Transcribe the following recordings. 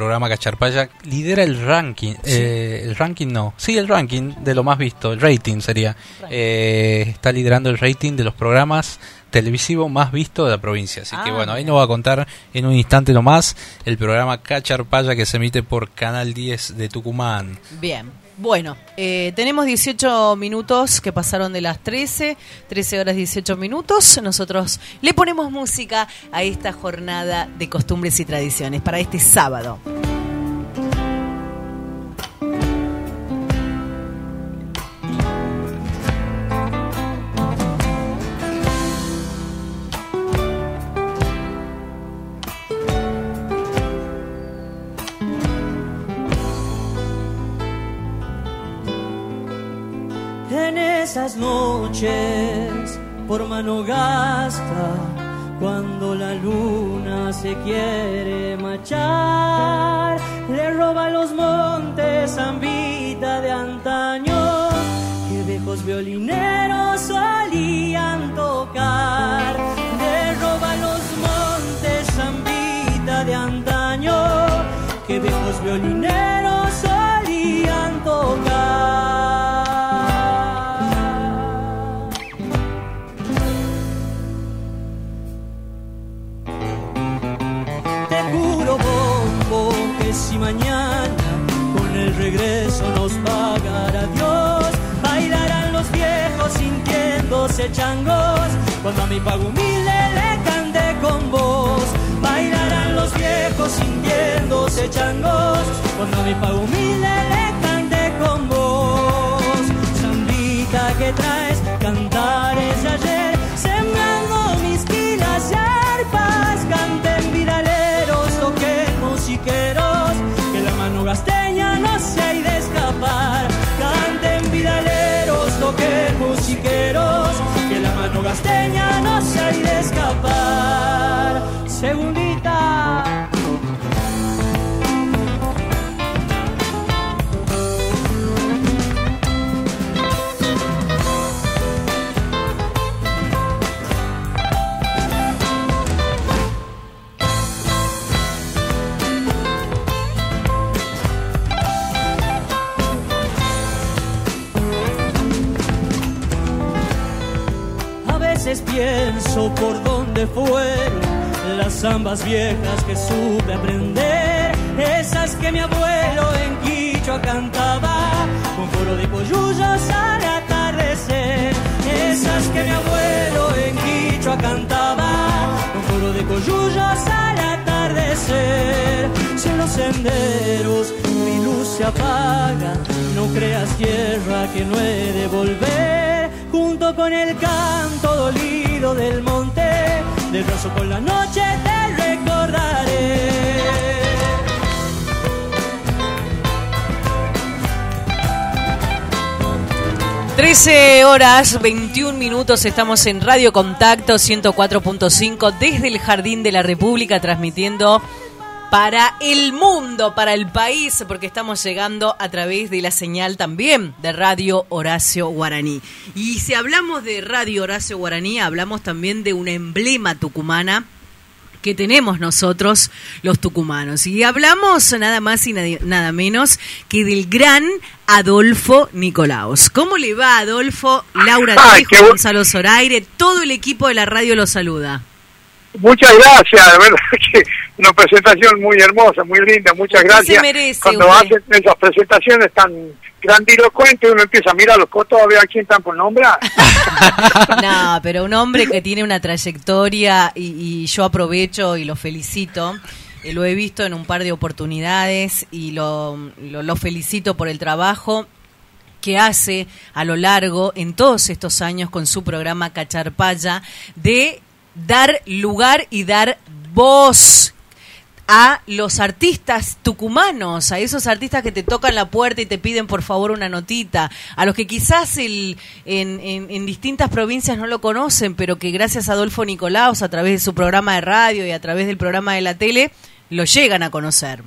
programa Cacharpaya lidera el ranking, eh, el ranking no, sí el ranking de lo más visto, el rating sería, eh, está liderando el rating de los programas televisivo más visto de la provincia. Así que Ah, bueno, ahí nos va a contar en un instante nomás el programa Cacharpaya que se emite por Canal 10 de Tucumán. Bien. Bueno, eh, tenemos 18 minutos que pasaron de las 13, 13 horas 18 minutos. Nosotros le ponemos música a esta jornada de costumbres y tradiciones para este sábado. Noches por mano gasta, cuando la luna se quiere marchar, le roba los montes zambita de antaño, que viejos violineros solían tocar. Le roba los montes zambita de antaño, que viejos violineros sintiéndose changos. Cuando a mi pago humilde le cante con vos, bailarán los viejos sintiéndose changos. Cuando a mi pago humilde le cante con vos, sandita que traes Segundita. Pienso por dónde fueron las zambas viejas que supe aprender, esas que mi abuelo en Quichua cantaba con coro de coyullos al atardecer, esas que mi abuelo en Quichua cantaba con coro de coyullos al atardecer. Si en los senderos mi luz se apaga, no creas tierra que no he de volver, junto con el canto dolido del monte, del brazo por la noche te recordaré. 13 horas 21 minutos estamos en Radio Contacto 104.5 desde el Jardín de la República transmitiendo para el mundo, para el país, porque estamos llegando a través de la señal también de Radio Horacio Guaraní. Y si hablamos de Radio Horacio Guaraní, hablamos también de un emblema tucumana que tenemos nosotros los tucumanos. Y hablamos nada más y nada- menos que del gran Adolfo Nicolaos. ¿Cómo le va Adolfo? Laura bu- Gonzalo Zoraire, todo el equipo de la radio lo saluda. Muchas gracias, de verdad que una presentación muy hermosa, muy linda, muchas gracias. se merece, Cuando usted. hacen esas presentaciones tan grandilocuentes, uno empieza a mirar los cotos a ver a quién están por nombrar. No, pero un hombre que tiene una trayectoria y, y yo aprovecho y lo felicito. Eh, lo he visto en un par de oportunidades y lo, lo, lo felicito por el trabajo que hace a lo largo en todos estos años con su programa Cacharpaya de dar lugar y dar voz a los artistas tucumanos, a esos artistas que te tocan la puerta y te piden por favor una notita, a los que quizás el, en, en- en distintas provincias no lo conocen, pero que gracias a Adolfo Nicolaos, a través de su programa de radio y a través del programa de la tele, lo llegan a conocer.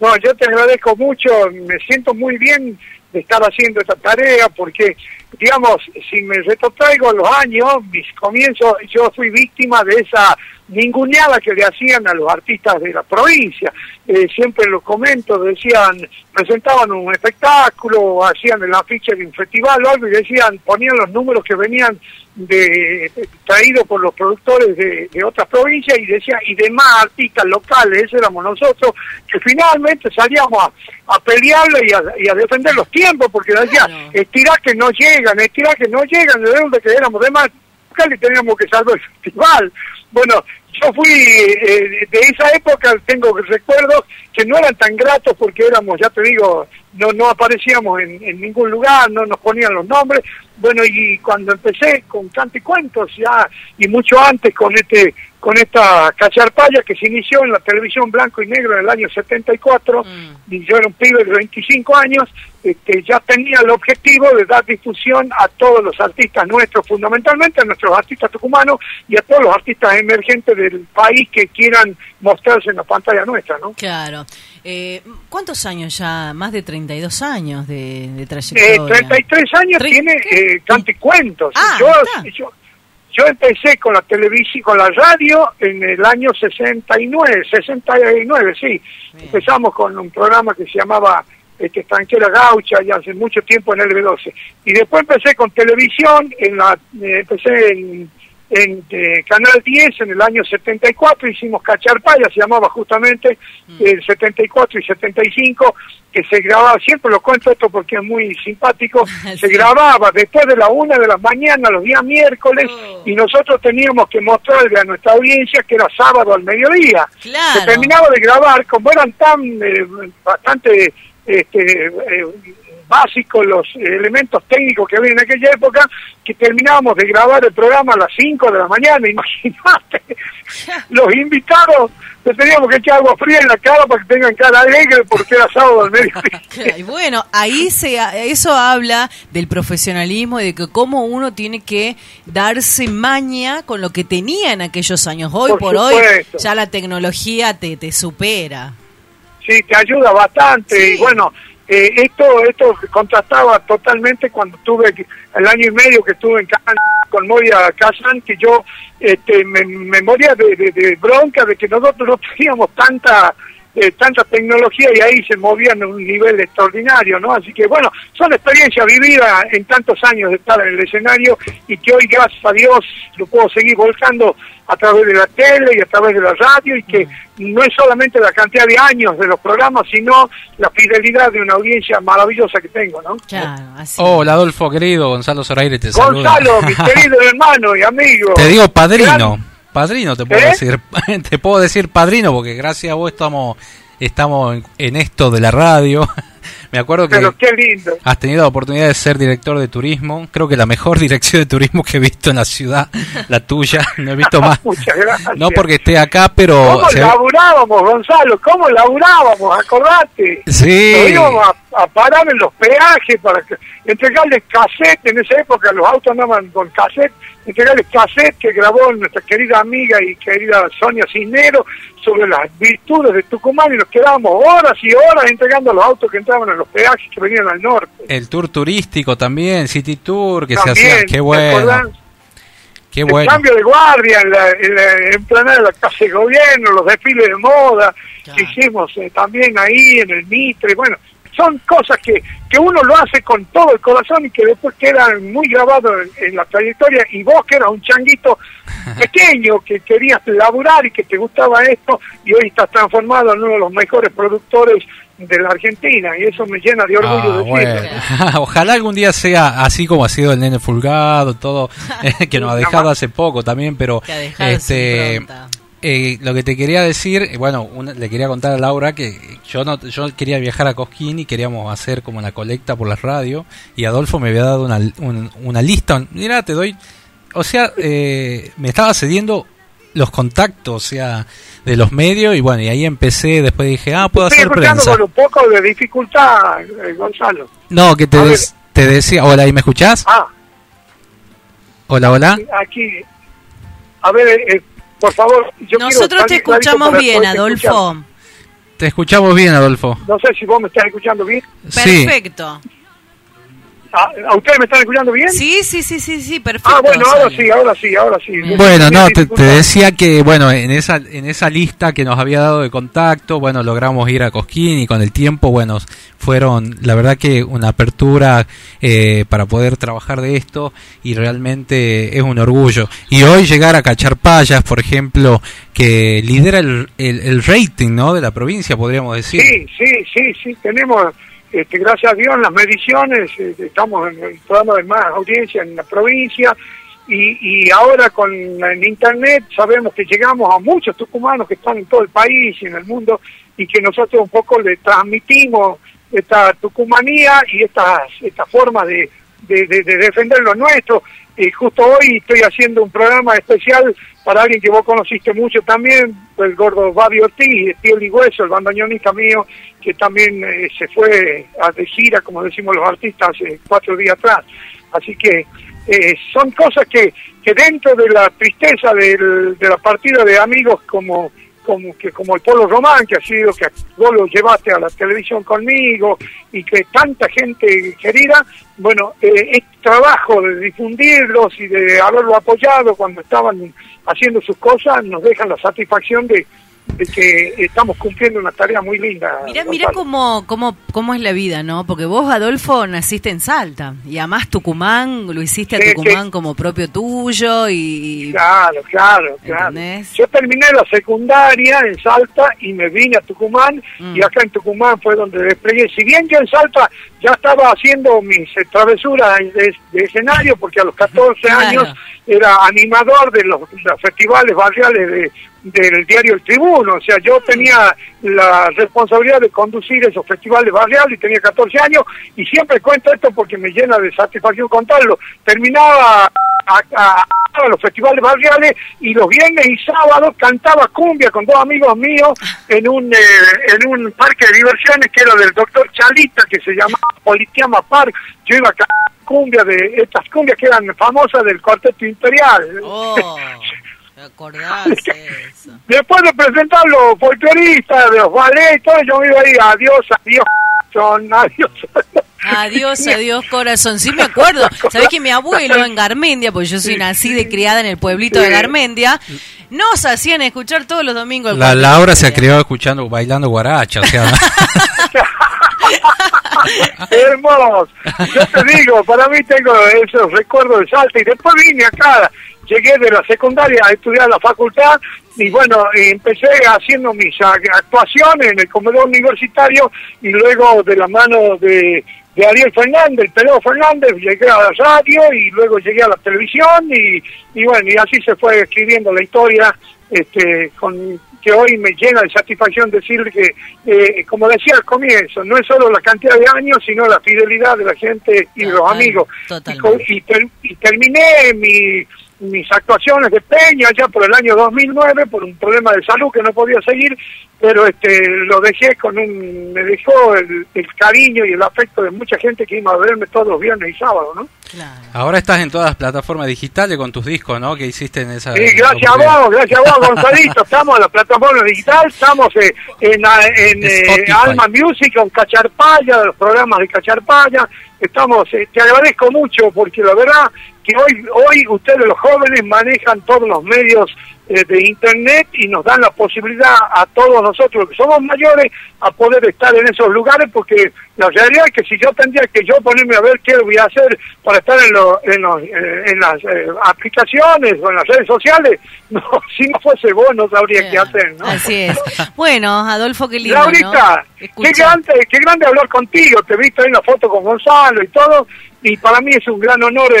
No, yo te agradezco mucho, me siento muy bien de estar haciendo esta tarea porque, digamos, si me retrotraigo los años, mis comienzos, yo fui víctima de esa ninguneada que le hacían a los artistas de la provincia. Eh, siempre lo comento, decían, presentaban un espectáculo, hacían el afiche de un festival o algo y decían, ponían los números que venían de, traídos por los productores de, otras provincias y decía y demás artistas locales, ese éramos nosotros, que finalmente salíamos a, pelearlo y a, defender los tiempos, porque decía, estirá que no llegan, estirá que no llegan, de donde que éramos de más y teníamos que salvar el festival. Bueno, yo fui eh, de esa época, tengo recuerdos que no eran tan gratos porque éramos, ya te digo, no, no aparecíamos en, en ningún lugar, no nos ponían los nombres. Bueno, y cuando empecé con Cante Cuentos ya, y mucho antes con este con esta cacharpaya que se inició en la televisión blanco y negro en el año 74, mm. y yo era un pibe de 25 años, este, ya tenía el objetivo de dar difusión a todos los artistas nuestros, fundamentalmente a nuestros artistas tucumanos y a todos los artistas emergentes del país que quieran mostrarse en la pantalla nuestra, ¿no? Claro. Eh, ¿Cuántos años ya? Más de 32 años de, de trayectoria. Eh, 33 años tiene eh, Canticuentos. Ah, yo, yo, empecé con la televisión, con la radio en el año 69, 69, sí. Empezamos con un programa que se llamaba este, Tranquera Gaucha, ya hace mucho tiempo en el B12. Y después empecé con televisión, en la, eh, empecé en en eh, Canal 10 en el año 74 hicimos Cacharpaya, se llamaba justamente mm. el 74 y 75, que se grababa, siempre lo cuento esto porque es muy simpático, se grababa después de la una de la mañana, los días miércoles, oh. y nosotros teníamos que mostrarle a nuestra audiencia que era sábado al mediodía. Se terminaba de grabar, como eran tan eh, bastante este, eh, básicos, los elementos técnicos que había en aquella época, que terminábamos de grabar el programa a las 5 de la mañana, imagínate, los invitados le teníamos que echar agua fría en la cara para que tengan cara alegre porque era sábado al mediodía. y bueno, ahí se, eso habla del profesionalismo y de que cómo uno tiene que darse maña con lo que tenía en aquellos años. Hoy por, hoy ya la tecnología te, te supera. Sí, te ayuda bastante y bueno, eh, esto esto contrastaba totalmente cuando tuve el año y medio que estuve en con Moria Kazan, que yo este, me, moría de, bronca de que nosotros no teníamos tanta eh, tanta tecnología y ahí se movían a un nivel extraordinario, ¿no? Así que bueno, son experiencias vividas en tantos años de estar en el escenario y que hoy, gracias a Dios, lo puedo seguir volcando a través de la tele y a través de la radio y que no es solamente la cantidad de años de los programas, sino la fidelidad de una audiencia maravillosa que tengo, ¿no? Hola Adolfo, querido, Gonzalo Zoraire te saluda. Gonzalo, mi querido hermano y amigo. Te digo padrino, padrino te puedo ¿Eh? decir, te puedo decir padrino porque gracias a vos estamos, estamos en esto de la radio. Me acuerdo que has tenido la oportunidad de ser director de turismo. Creo que la mejor dirección de turismo que he visto en la ciudad, la tuya. No he visto más. No porque esté acá, pero... ¿Cómo laburábamos, Gonzalo? ¿Cómo laburábamos? Acordate. Sí. Nos íbamos a, parar en los peajes para que, entregarles cassette. En esa época los autos andaban con cassette entregarles cassette que grabó nuestra querida amiga y querida Sonia Cisnero sobre las virtudes de Tucumán y nos quedábamos horas y horas entregando los autos que entraban en los peajes que venían al norte. El tour turístico también, City Tour, que se hacía, qué bueno. Qué bueno. El cambio de guardia en la, en de la casa de gobierno, los desfiles de moda que hicimos eh, también ahí en el Mitre, bueno, son cosas que, que uno lo hace con todo el corazón y que después quedan muy grabados en, la trayectoria. Y vos que eras un changuito pequeño que querías laburar y que te gustaba esto y hoy estás transformado en uno de los mejores productores de la Argentina. Y eso me llena de orgullo ah, Ojalá algún día sea así como ha sido el nene Fulgado, todo eh, que nos ha dejado hace poco también, pero este eh, lo que te quería decir, eh, bueno, le quería contar a Laura que yo no, yo quería viajar a Cosquín y queríamos hacer como una colecta por la radio y Adolfo me había dado una, una lista, mira, te doy, o sea, eh, me estaba cediendo los contactos, o sea, de los medios y bueno, y ahí empecé, después dije, ah, puedo hacer prensa. con un poco de dificultad, Gonzalo. No, que te, te decía, hola, ¿y me escuchás? Ah. Hola, hola. Aquí, a ver, eh, por favor, yo Nosotros te escuchamos bien, Adolfo. Te escuchamos bien, Adolfo. No sé si vos me estás escuchando bien. Perfecto. ¿A, a ustedes me están escuchando bien? Sí, sí, sí, sí, sí, perfecto. Ah, bueno, ahora sí, ahora sí, ahora sí. Bueno, no, te, decía que, bueno, en esa, en esa lista que nos había dado de contacto, bueno, logramos ir a Cosquín y con el tiempo, bueno, fueron, la verdad que una apertura eh, para poder trabajar de esto y realmente es un orgullo. Y hoy llegar a Cacharpayas, por ejemplo, que lidera el, el, el rating, ¿no? De la provincia, podríamos decir. Sí, sí, sí, sí, tenemos, este, gracias a Dios, en las mediciones, eh, estamos de más audiencia en la provincia y, y ahora con el Internet sabemos que llegamos a muchos tucumanos que están en todo el país y en el mundo y que nosotros un poco le transmitimos esta tucumanía y estas esta forma de- de defender lo nuestro. Y justo hoy estoy haciendo un programa especial para alguien que vos conociste mucho también, el gordo Babi Ortiz, el tío Ligüeso, el bandoneonista mío, que también eh, se fue a de gira, como decimos los artistas, hace cuatro días atrás. Así que eh, son cosas que, que dentro de la tristeza del- de la partida de amigos como como que como el Polo Román que ha sido que vos lo llevaste a la televisión conmigo y que tanta gente querida bueno eh, este trabajo de difundirlos y de haberlo apoyado cuando estaban haciendo sus cosas nos dejan la satisfacción de, de que estamos cumpliendo una tarea muy linda Mirá, mirá cómo, cómo, cómo es la vida, ¿no? Porque vos, Adolfo, naciste en Salta y además Tucumán, lo hiciste a Sí, Tucumán sí. como propio tuyo y... Claro, claro, claro. Yo terminé la secundaria en Salta y me vine a Tucumán Mm. y acá en Tucumán fue donde desplegué. Si bien yo en Salta ya estaba haciendo mis eh, travesuras de, de escenario, porque a los 14 Claro. años era animador de los, los festivales barriales de, del diario El Tribuno. O sea, yo tenía la responsabilidad de conducir esos festivales barriales y tenía 14 años y siempre cuento esto porque me llena de satisfacción contarlo. Terminaba a, a- a los festivales barriales y los viernes y sábados cantaba cumbia con dos amigos míos en un eh, en un parque de diversiones que era del doctor Chalita que se llamaba Politiama Park. Yo iba a cantar cumbia de estas cumbias que eran famosas del cuarteto imperial. Oh, ¿te acordás eso? Después de presentar los folcloristas, de los ballets, todo, yo me iba ahí, adiós, adiós, son, adiós. Adiós, adiós, corazón. Sí me acuerdo. Sabés que mi abuelo en Garmendia, porque yo soy nacida y criada en el pueblito de. Garmendia, nos hacían escuchar todos los domingos. La Laura se ha criado escuchando, bailando guaracha, o sea, Hermoso. Yo te digo, para mí tengo esos recuerdos de Salta y después vine acá, llegué de la secundaria a estudiar la facultad y bueno, empecé haciendo mis actuaciones en el comedor universitario y luego de la mano de, de Ariel Fernández, el Pedro Fernández, llegué a la radio y luego llegué a la televisión y, y bueno, y así se fue escribiendo la historia este, con que hoy me llena de satisfacción decir que, eh, como decía al comienzo, no es solo la cantidad de años, sino la fidelidad de la gente y de los Total, amigos. Y, ter- y terminé mi- mis actuaciones de Peña ya por el año 2009 por un problema de salud que no podía seguir, pero este lo dejé con un, me dejó el, el cariño y el afecto de mucha gente que iba a verme todos los viernes y sábados, ¿no? Claro. ahora estás en todas las plataformas digitales con tus discos, ¿no? Que hiciste en esa... Sí, gracias a vos, gracias a vos, Gonzalito. Estamos en la plataforma digital, estamos eh, en, en eh. Alma Music, con Cacharpaya, de los programas de Cacharpaya. Estamos, eh, te agradezco mucho porque la verdad que hoy, hoy ustedes los jóvenes manejan todos los medios eh, de internet y nos dan la posibilidad a todos nosotros que somos mayores a poder estar en esos lugares porque la realidad es que si yo tendría que yo ponerme a ver qué voy a hacer para estar en, lo- en, los, eh, en las eh, aplicaciones o en las redes sociales, no, si no fuese vos no sabría qué hacer, ¿no? Así es. Bueno, Adolfo, qué lindo, Laurita, ¿no? qué grande, qué grande hablar contigo, te he visto ahí en la foto con Gonzalo y todo, y para mí es un gran honor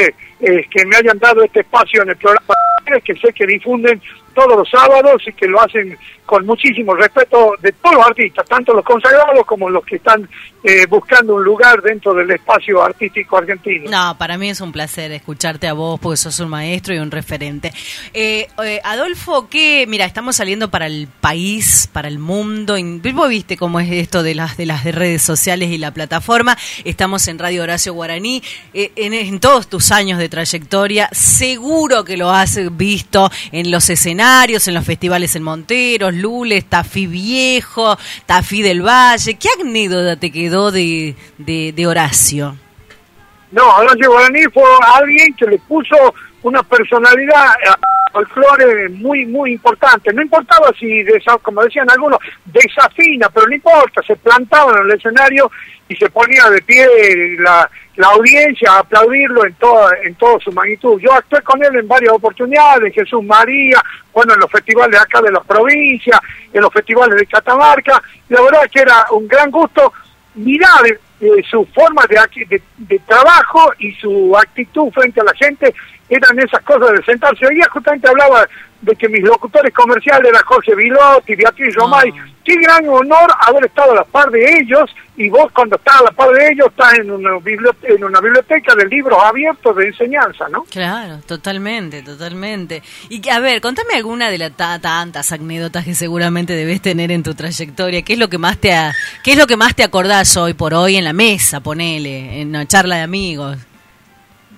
eh, que me hayan dado este espacio en el programa, que sé que difunden todos los sábados y que lo hacen con muchísimo respeto de todos los artistas, tanto los consagrados como los que están eh, buscando un lugar dentro del espacio artístico argentino. No, para mí es un placer escucharte a vos porque sos un maestro y un referente. Eh, eh, Adolfo, que mira, estamos saliendo para el país, para el mundo. Vos viste cómo es esto de las de las de redes sociales y la plataforma. Estamos en Radio Horacio Guaraní. Eh, en, en todos tus años de trayectoria, seguro que lo has visto en los escenarios, en los festivales en Monteros, Lules, Tafí Viejo, Tafí del Valle. ¿Qué anécdota te quedó de, de, de Horacio? No, Horacio Guaraní fue alguien que le puso una personalidad folclore muy, muy importante. No importaba si, como decían algunos, desafina, pero no importa, se plantaba en el escenario y se ponía de pie la, la audiencia a aplaudirlo en toda, en toda su magnitud. Yo actué con él en varias oportunidades, Jesús María, bueno, en los festivales acá de las provincias, en los festivales de Catamarca, la verdad que era un gran gusto mirar eh, su forma de, de, trabajo y su actitud frente a la gente eran esas cosas de sentarse. Hoy día justamente hablaba de que mis locutores comerciales eran Jorge Vilotti, Beatriz Romay. Ah. Qué gran honor haber estado a la par de ellos y vos cuando estás a la par de ellos estás en una biblioteca, en una biblioteca de libros abiertos de enseñanza, ¿no? Claro, totalmente, totalmente. Y a ver, contame alguna de las tantas anécdotas que seguramente debes tener en tu trayectoria. ¿Qué es lo que más te qué es lo que más te acordás hoy por hoy en la mesa, ponele, en una charla de amigos?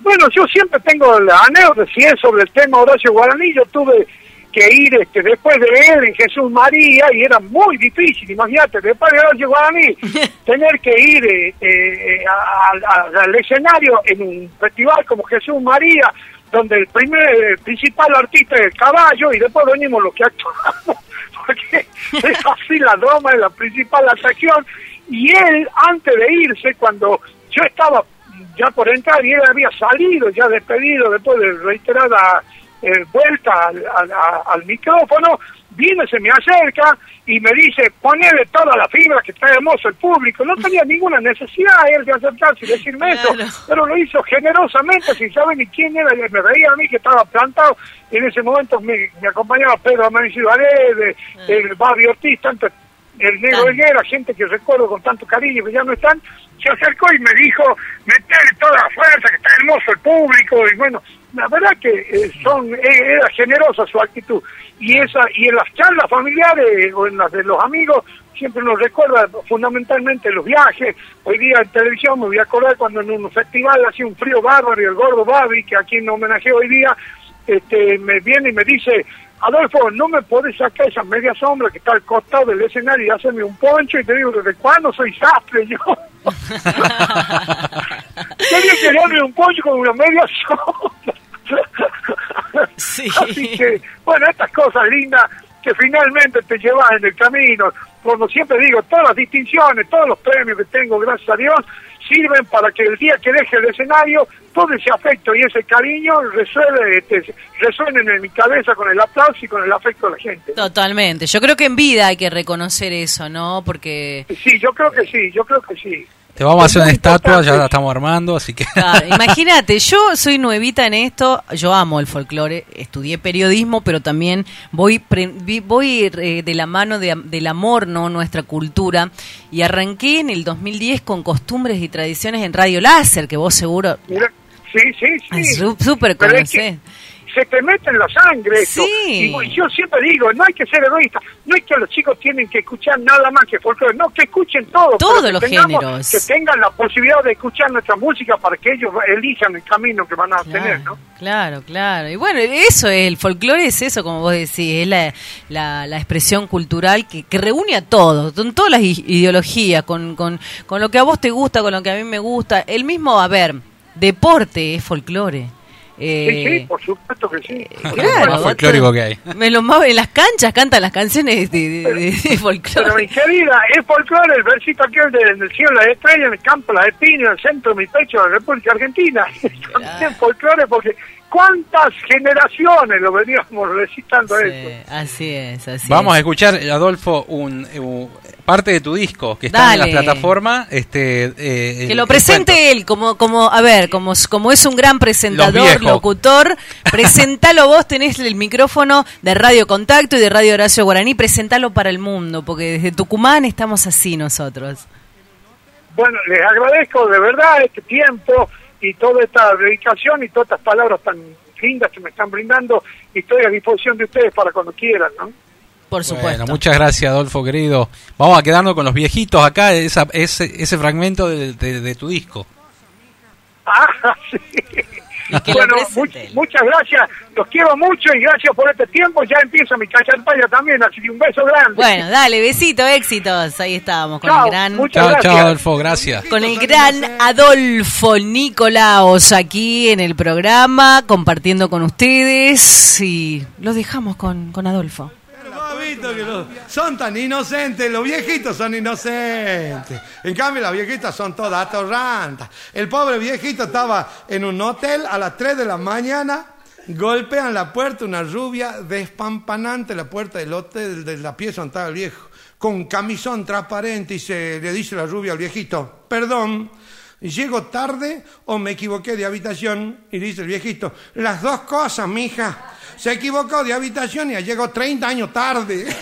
Bueno, yo siempre tengo la anécdota, si es sobre el tema Horacio Guaraní, yo tuve que ir este, después de él en Jesús María y era muy difícil, imagínate, después de Horacio Guaraní, tener que ir eh, eh, al escenario en un festival como Jesús María, donde el primer principal artista es el caballo y después venimos los que actuamos, porque es así la broma, es la principal atracción. Y él, antes de irse, cuando yo estaba ya por entrar y él había salido, ya despedido después de reiterada eh, vuelta al, micrófono, viene, se me acerca y me dice, ponele toda la fibra que está hermoso el público. No tenía ninguna necesidad él de acercarse y decirme eso, pero lo hizo generosamente, sin saber ni quién era, me veía a mí que estaba plantado. En ese momento me, acompañaba Pedro Amancio Valede, el Babi Ortiz, tanto el negro Higuera, gente que recuerdo con tanto cariño que ya no están, se acercó y me dijo, meterle toda la fuerza, que está hermoso el público, y bueno, la verdad que eh, son eh, era generosa su actitud. Y esa y en las charlas familiares o en las de los amigos, siempre nos recuerda fundamentalmente los viajes. Hoy día en televisión me voy a acordar cuando en un festival hacía un frío bárbaro y el gordo Babi, que a quien homenaje hoy día, este, me viene y me dice, Adolfo, no me podés sacar esa media sombra que está al costado del escenario y hacerme un poncho y te digo, ¿desde cuándo soy sastre yo? Tenía que darme un poncho con una media sombra. sí. Así que, bueno, estas cosas lindas que finalmente te llevas en el camino. Como siempre digo, todas las distinciones, todos los premios que tengo, gracias a Dios, sirven para que el día que deje el escenario, todo ese afecto y ese cariño resuelve, este, resuenen en mi cabeza con el aplauso y con el afecto de la gente. Totalmente. Yo creo que en vida hay que reconocer eso, ¿no? Porque... Sí, yo creo que sí, yo creo que sí. Te vamos a hacer una estatua, ya la estamos armando, así que... imagínate, yo soy nuevita en esto, yo amo el folclore, estudié periodismo, pero también voy voy eh, de la mano del amor, ¿no? Nuestra cultura, y arranqué en el 2010 con costumbres y tradiciones en Radio Láser, que vos seguro... sí, sí, sí. Súper conocés se te mete en la sangre esto. Y, yo siempre digo, no hay que ser egoísta, no es que los chicos tienen que escuchar nada más que folclore, no, que escuchen todo. Todos los géneros. Que tengan la posibilidad de escuchar nuestra música para que ellos elijan el camino que van a tener, ¿no? Claro, claro. Y bueno, eso es, el folclore es eso, como vos decís, es la, la, expresión cultural que, que, reúne a todos, con todas las ideologías, con, con, con lo que a vos te gusta, con lo que a mí me gusta. El mismo, a ver, deporte es folclore. Eh, sí, sí, por supuesto que sí. Eh, claro, folclórico que hay. Me lo en las canchas cantan las canciones de, de, folclore. Pero mi querida, es folclore el versito aquel de, en el cielo la estrella, en el campo la espina, en el centro de mi pecho de la República Argentina. También folclore porque cuántas generaciones lo veníamos recitando esto. Así es, así Vamos a escuchar, Adolfo, un, parte de tu disco que está en la plataforma. Este, eh, que lo presente él, como, como, a ver, como, como es un gran presentador, locutor, presentalo vos, tenés el micrófono de Radio Contacto y de Radio Horacio Guaraní, presentalo para el mundo, porque desde Tucumán estamos así nosotros. Bueno, les agradezco de verdad este tiempo y toda esta dedicación y todas estas palabras tan lindas que me están brindando y estoy a disposición de ustedes para cuando quieran, ¿no? Por supuesto. muchas gracias, Adolfo, querido. Vamos a quedarnos con los viejitos acá, esa, ese, ese fragmento de, tu disco. Ah, sí. Que Bueno, much- muchas gracias, los quiero mucho y gracias por este tiempo. Ya empieza mi cacharpaya también, así que un beso grande. Bueno, dale, besito, éxitos. Ahí estábamos con Chao, el gran... Chao, gracias. chao, Adolfo, gracias. Con el gran Adolfo Nicolaos aquí en el programa, compartiendo con ustedes y los dejamos con, con Adolfo. Son tan inocentes, los viejitos son inocentes. En cambio, las viejitas son todas atorrantas. El pobre viejito estaba en un hotel a las 3 de la mañana, golpean la puerta, una rubia despampanante, la puerta del hotel, de la pieza donde estaba el viejo, con camisón transparente y se, le dice la rubia al viejito, perdón. ¿Llego tarde o me equivoqué de habitación? Y dice el viejito, las dos cosas, mija. Se equivocó de habitación y llegó 30 años tarde.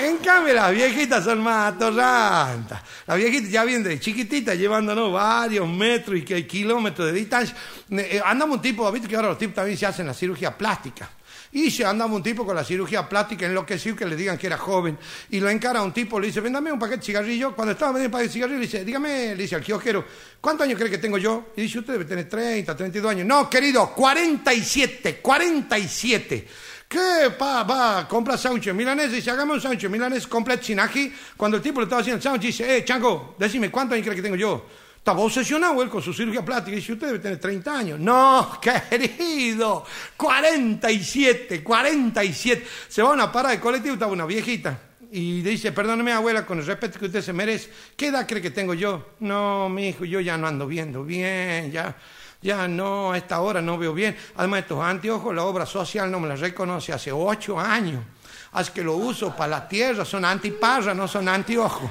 En cambio, las viejitas son más atorrantas. Las viejitas ya vienen de chiquititas llevándonos varios metros y kilómetros de distancia. Eh, andamos un tipo, viste que ahora los tipos también se hacen la cirugía plástica. Y se andaba un tipo con la cirugía plástica enloquecido que le digan que era joven. Y lo encara un tipo, le dice, vendame un paquete de cigarrillo. Cuando estaba vendiendo un paquete de cigarrillo, le dice, dígame, le dice al kiosquero, ¿cuántos años cree que tengo yo? Y dice, usted debe tener 30, 32 años. No, querido, 47, 47. ¿Qué? Pa, va, compra sándwich milanés. Dice, hagamos un sándwich milanés completo sin ají. Cuando el tipo le estaba haciendo el sándwich, dice, eh, Chango, decime, ¿cuántos años cree que tengo yo? Estaba obsesionado él con su cirugía plástica. Dice, usted debe tener 30 años. No, querido, 47, 47. Se va a una parada de colectivo, estaba una viejita. Y dice, perdóneme abuela, con el respeto que usted se merece, ¿qué edad cree que tengo yo? No, mi hijo, yo ya no ando viendo bien, ya, ya no, a esta hora no veo bien. Además, estos anteojos, la obra social no me la reconoce hace ocho años. Así que lo uso para la tierra, son antiparra, no son anteojos.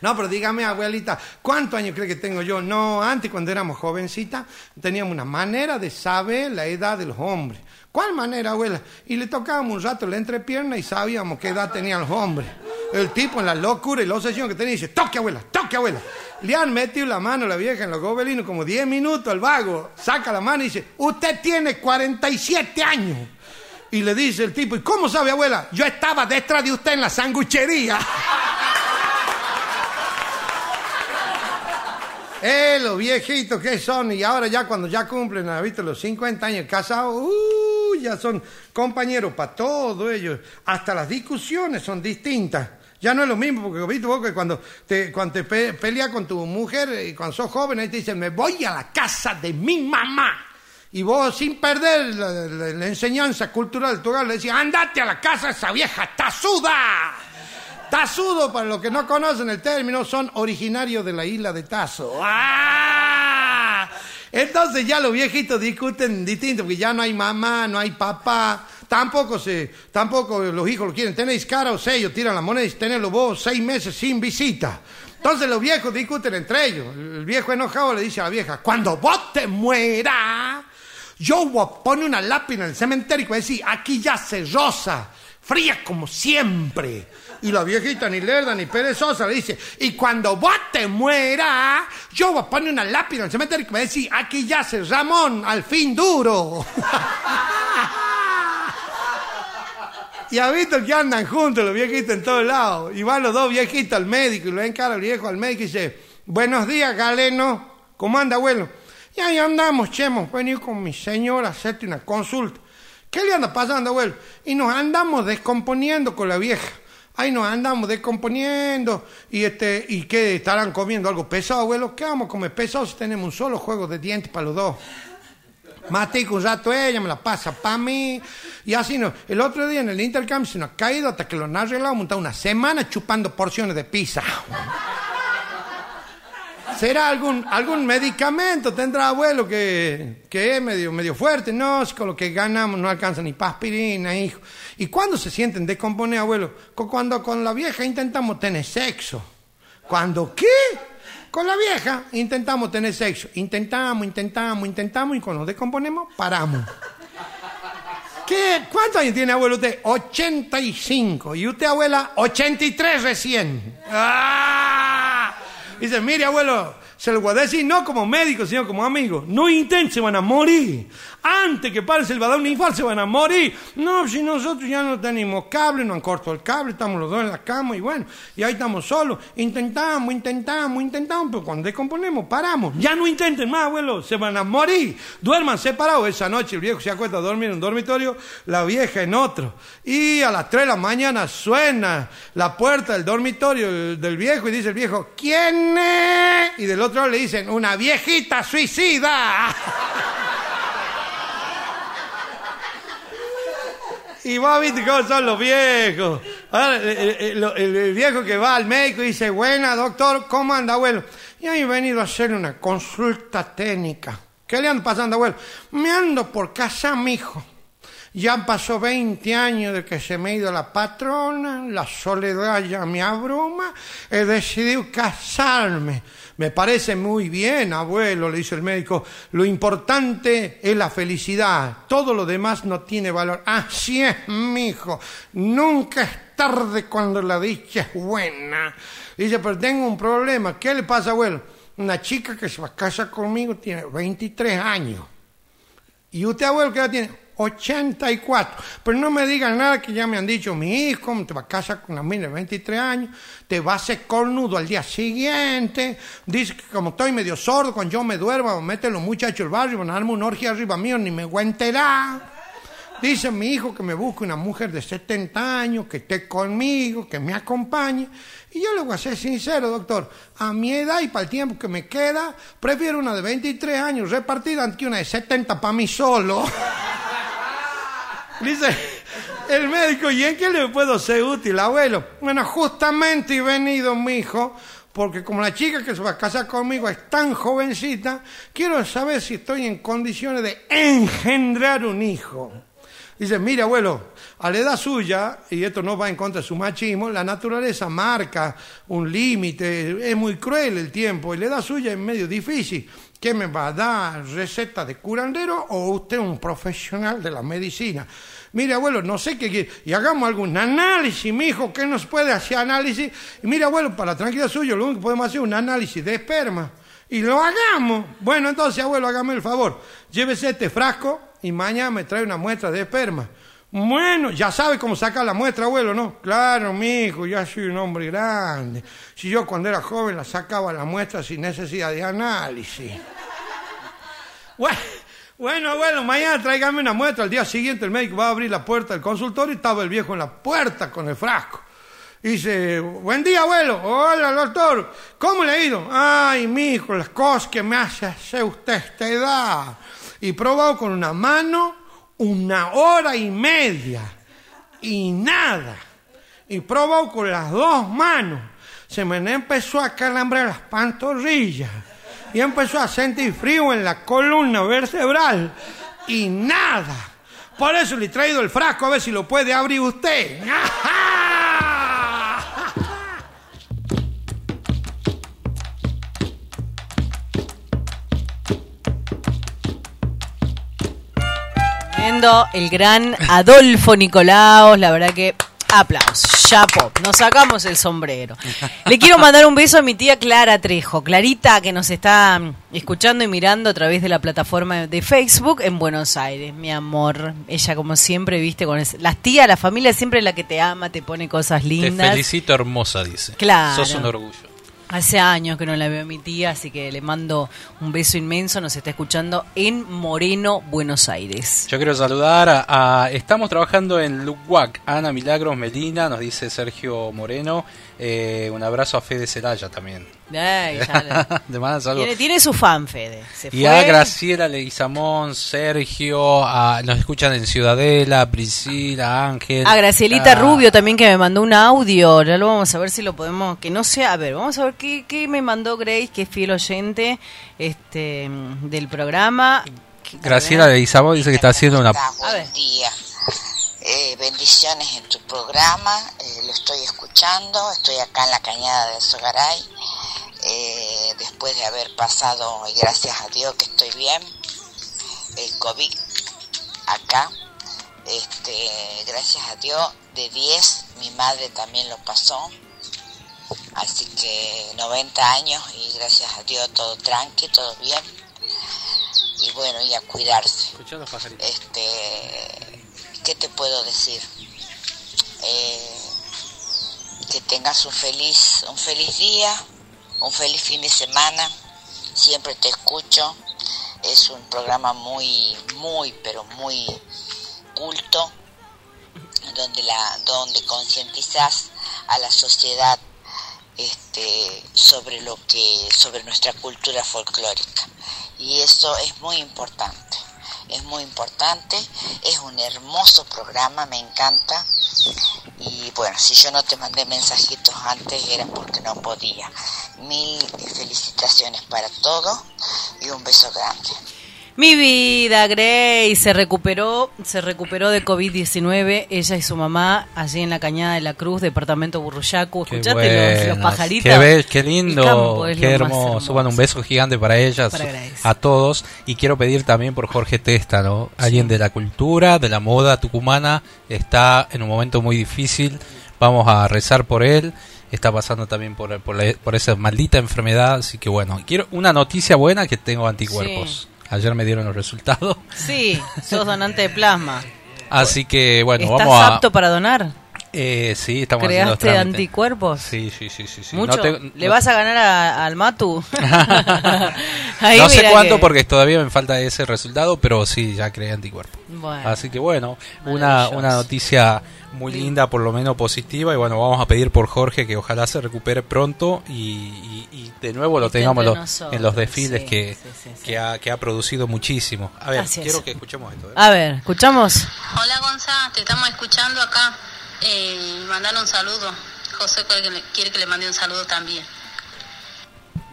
No, pero dígame, abuelita, ¿cuántos años cree que tengo yo? No, antes cuando éramos jovencitas teníamos una manera de saber la edad de los hombres. ¿Cuál manera, abuela? Y le tocábamos un rato la entrepierna y sabíamos qué edad tenían los hombres. El tipo en la locura y la obsesión que tenía dice, toque abuela, toque abuela. Le han metido la mano a la vieja en los gobelinos como 10 minutos al vago. Saca la mano y dice, usted tiene 47 años. Y le dice el tipo, ¿y cómo sabe abuela? Yo estaba detrás de usted en la sanguchería. Eh, los viejitos que son, y ahora ya cuando ya cumplen, ¿has visto? Los 50 años casados, uh, ya son compañeros para todo ellos. Hasta las discusiones son distintas. Ya no es lo mismo, porque viste vos que cuando te, cuando peleas con tu mujer y cuando sos joven, ahí te dicen, me voy a la casa de mi mamá. Y vos, sin perder la, enseñanza cultural de tu hogar, le decís, andate a la casa esa vieja tazuda. Tazudo, para los que no conocen el término, son originarios de la isla de Tazo. ¡Ah! Entonces ya los viejitos discuten distinto, porque ya no hay mamá, no hay papá, tampoco se, tampoco los hijos lo quieren. Tenéis cara o sello, tiran la moneda y tenerlo vos seis meses sin visita. Entonces los viejos discuten entre ellos. El viejo enojado le dice a la vieja, cuando vos te mueras, yo voy una lápida en el cementerio y voy a decir, aquí yace Rosa, fría como siempre. Y la viejita ni lerda ni perezosa le dice, y cuando vos te mueras, yo voy a poner una lápida en el cementerio voy a decir, aquí yace Ramón, al fin duro. Y ha visto que andan juntos los viejitos en todos lados. Y van los dos viejitos al médico y lo encara el viejo al médico y dice, buenos días, Galeno. ¿Cómo anda, abuelo? Y ahí andamos, che, hemos venido con mi señora a hacerte una consulta. ¿Qué le anda pasando, abuelo? Y nos andamos descomponiendo con la vieja. Ahí nos andamos descomponiendo. Y este, ¿y qué? ¿Estarán comiendo algo pesado, abuelo? ¿Qué vamos a comer pesado si tenemos un solo juego de dientes para los dos? Matico un rato ella, me la pasa para mí. Y así no. El otro día en el intercambio se nos ha caído hasta que lo han arreglado, montado una semana chupando porciones de pizza. ¿Será algún, algún medicamento? ¿Tendrá abuelo que, que es medio, medio fuerte? No, si con lo que ganamos no alcanza ni para aspirina, hijo. ¿Y cuándo se sienten descomponer, abuelo? Cu- Cuando con la vieja intentamos tener sexo. ¿Cuándo qué? Con la vieja intentamos tener sexo. Intentamos, intentamos, intentamos y cuando nos descomponemos, paramos. ¿Qué? ¿Cuántos años tiene abuelo usted? 85. ¿Y usted, abuela? 83 recién. ¡Ah! Dice, mire, abuelo, Se lo voy a decir no como médico, sino como amigo. No intenten, se van a morir. Antes que pare el un infarto, se van a morir. No, si nosotros ya no tenemos cable, no han cortado el cable, estamos los dos en la cama y bueno, y ahí estamos solos. Intentamos, intentamos, intentamos, pero cuando descomponemos, paramos. Ya no intenten más, abuelo, se van a morir. Duerman separados. Esa noche el viejo se acuesta a dormir en un dormitorio, la vieja en otro. Y a las 3 de la mañana suena la puerta del dormitorio del viejo y dice el viejo, ¿quién es? Y del otro lado le dicen, una viejita suicida. Y vos viste cómo son los viejos. Ahora, el, el, viejo que va al médico y dice, buena doctor, ¿cómo anda abuelo? Y he venido a hacer una consulta técnica. ¿Qué le anda pasando abuelo? Me ando por casa mi hijo. Ya pasó 20 años de que se me ha ido la patrona, la soledad ya me abruma, he decidido casarme. Me parece muy bien, abuelo, le dice el médico. Lo importante es la felicidad. Todo lo demás no tiene valor. Así es, mi hijo. Nunca es tarde cuando la dicha es buena. Dice, pero tengo un problema. ¿Qué le pasa, abuelo? Una chica que se va a casar conmigo tiene 23 años. ¿Y usted, abuelo, qué edad tiene? 84. Pero no me digan nada que ya me han dicho, mi hijo, te vas a casar con una mina de 23 años, te va a hacer cornudo al día siguiente. Dice que como estoy medio sordo, cuando yo me duermo, meten los muchachos del barrio, van a darme una orgía arriba mío, ni me voy. Dice mi hijo que me busque una mujer de 70 años, que esté conmigo, que me acompañe. Y yo le voy a ser sincero, doctor. A mi edad y para el tiempo que me queda, prefiero una de 23 años repartida ante una de 70 para mí solo. Dice el médico, ¿y en qué le puedo ser útil, abuelo? Bueno, justamente he venido, mi hijo, porque como la chica que se va a casar conmigo es tan jovencita, quiero saber si estoy en condiciones de engendrar un hijo. Dice, mire abuelo, a la edad suya, y esto no va en contra de su machismo, la naturaleza marca un límite, es muy cruel el tiempo, y la edad suya es medio difícil. ¿Qué me va a dar? ¿Receta de curandero o usted un profesional de la medicina? Mire, abuelo, no sé qué quiere. Y hagamos algún análisis, mi hijo, ¿qué nos puede hacer análisis? Y mire, abuelo, para tranquilidad suya, lo único que podemos hacer es un análisis de esperma. Y lo hagamos. Bueno, entonces, abuelo, hágame el favor. Llévese este frasco y mañana me trae una muestra de esperma. Bueno, ya sabe cómo sacar la muestra, abuelo, ¿no? Claro, mi hijo, ya soy un hombre grande. Si yo cuando era joven la sacaba la muestra sin necesidad de análisis. Bueno, abuelo, mañana tráigame una muestra. Al día siguiente el médico va a abrir la puerta del consultorio y estaba el viejo en la puerta con el frasco. dice, buen día, abuelo. Hola, doctor. ¿Cómo le ha ido? Ay, mi hijo, las cosas que me hace hacer usted esta edad y probado con una mano una hora y media y nada. Y probado con las dos manos. Se me empezó a calambrar las pantorrillas y empezó a sentir frío en la columna vertebral y nada. Por eso le he traído el frasco a ver si lo puede abrir usted. el gran Adolfo Nicolaos, la verdad que aplausos, chapo, nos sacamos el sombrero. Le quiero mandar un beso a mi tía Clara Trejo, Clarita que nos está escuchando y mirando a través de la plataforma de Facebook en Buenos Aires, mi amor. Ella como siempre, viste, con las tías, la familia siempre es la que te ama, te pone cosas lindas. Te felicito hermosa, dice. Claro. Sos un orgullo. Hace años que no la veo a mi tía, así que le mando un beso inmenso. Nos está escuchando en Moreno, Buenos Aires. Yo quiero saludar a. estamos trabajando en Luwak. Ana Milagros Melina, nos dice Sergio Moreno. Eh, un abrazo a Fede Celaya también. Ay, tiene, tiene, su fan, Fede. y a Graciela Leguizamón, Sergio, nos escuchan en Ciudadela, Priscila, Ángel. A Gracielita Rubio también que me mandó un audio. Ya lo vamos a ver si lo podemos. Que no sea. A ver, vamos a ver qué, qué me mandó Grace, que es fiel oyente este del programa. Graciela Leguizamón dice que está haciendo una. Buen día. Eh, bendiciones en tu programa, eh, lo estoy escuchando, estoy acá en la cañada de Sogaray, eh, después de haber pasado, y gracias a Dios que estoy bien, el COVID acá, este, gracias a Dios, de 10, mi madre también lo pasó, Así que 90 años y gracias a Dios todo tranqui, todo bien. Y bueno, y a cuidarse. Este, ¿qué te puedo decir? Eh, que tengas un feliz, un feliz día, un feliz fin de semana. Siempre te escucho. Es un programa muy, muy, pero muy culto, donde la, donde concientizas a la sociedad este, sobre lo que, sobre nuestra cultura folclórica. Y eso es muy importante es muy importante, es un hermoso programa, me encanta. Y bueno, si yo no te mandé mensajitos antes era porque no podía. Mil felicitaciones para todo y un beso grande. Mi vida, Grace, se recuperó, se recuperó de COVID-19, ella y su mamá, allí en la Cañada de la Cruz, departamento Burruyacu. Escuchate los, pajaritos. Qué, lindo, qué hermoso. Suban un beso gigante para ellas, a todos. Y quiero pedir también por Jorge Testa, ¿no? Alguien de la cultura, de la moda tucumana, está en un momento muy difícil. Vamos a rezar por él está pasando también por, por, esa maldita enfermedad. Así que bueno, quiero una noticia buena que tengo anticuerpos. Ayer me dieron los resultados. Sí, sos donante de plasma. Así que bueno, ¿Estás vamos a... apto para donar? Eh, sí, estamos ¿Creaste anticuerpos? Sí, sí, sí. sí, ¿Mucho? ¿Le vas a ganar al Matu? no sé cuánto porque todavía me falta ese resultado, pero sí, ya creé anticuerpos. Así que bueno, una, una noticia muy linda, por lo menos positiva. Y bueno, vamos a pedir por Jorge que ojalá se recupere pronto y, de nuevo lo tengamos en los desfiles que, que, ha, que ha producido muchísimo. A ver, quiero que escuchemos esto. ¿eh? A ver, ¿escuchamos? Hola Gonzalo, te estamos escuchando acá. Eh, mandar un saludo. José quiere que le mande un saludo también.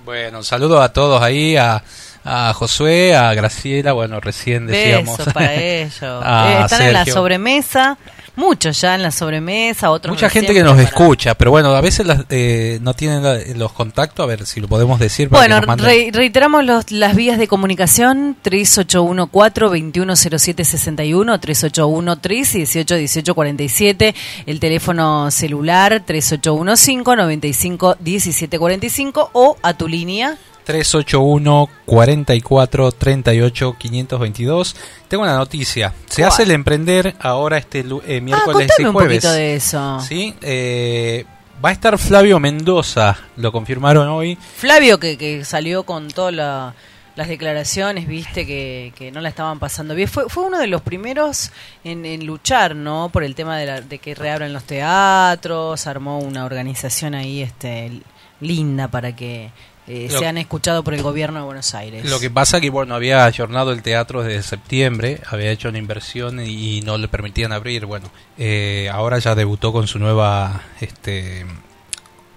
Bueno, un saludo a todos ahí, a, a Josué, a Graciela, bueno, recién decíamos. Beso para ellos. Eh, están en la sobremesa muchos ya en la sobremesa, otros Mucha gente que nos escucha, pero bueno, a veces eh, no tienen los contactos, a ver si lo podemos decir. bueno, reiteramos los, las vías de comunicación, 3814-210761, 3813-181847, el teléfono celular 3815-951745 o a tu línea 381 44 38 522. Tengo una noticia. Se hace el emprender ahora este eh, miércoles ah, y jueves. un poquito de eso. Sí, eh, va a estar Flavio Mendoza, lo confirmaron hoy. Flavio que, que salió con todas las declaraciones, viste, que, que, no la estaban pasando bien. Fue, fue uno de los primeros en, en luchar, ¿no? Por el tema de, la, de que reabran los teatros, armó una organización ahí este linda para que eh, se han escuchado por el gobierno de Buenos Aires. Lo que pasa que bueno había ayornado el teatro desde septiembre, había hecho una inversión y, no le permitían abrir. Bueno, eh, ahora ya debutó con su nueva este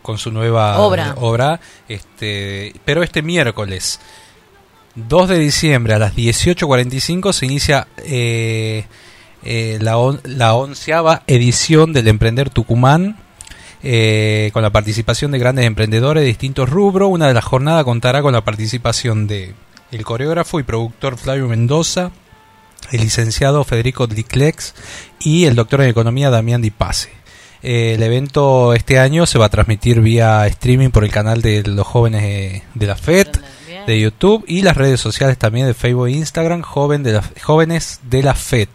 con su nueva obra, obra este, pero este miércoles 2 de diciembre a las 18.45 se inicia eh, la, la onceava edición del Emprender Tucumán eh, con la participación de grandes emprendedores de distintos rubros. Una de las jornadas contará con la participación de el coreógrafo y productor Flavio Mendoza, el licenciado Federico Diclex y el doctor en economía Damián Di Pase. Eh, el evento este año se va a transmitir vía streaming por el canal de los jóvenes de la FED de YouTube y las redes sociales también de Facebook e Instagram, joven de jóvenes de la FED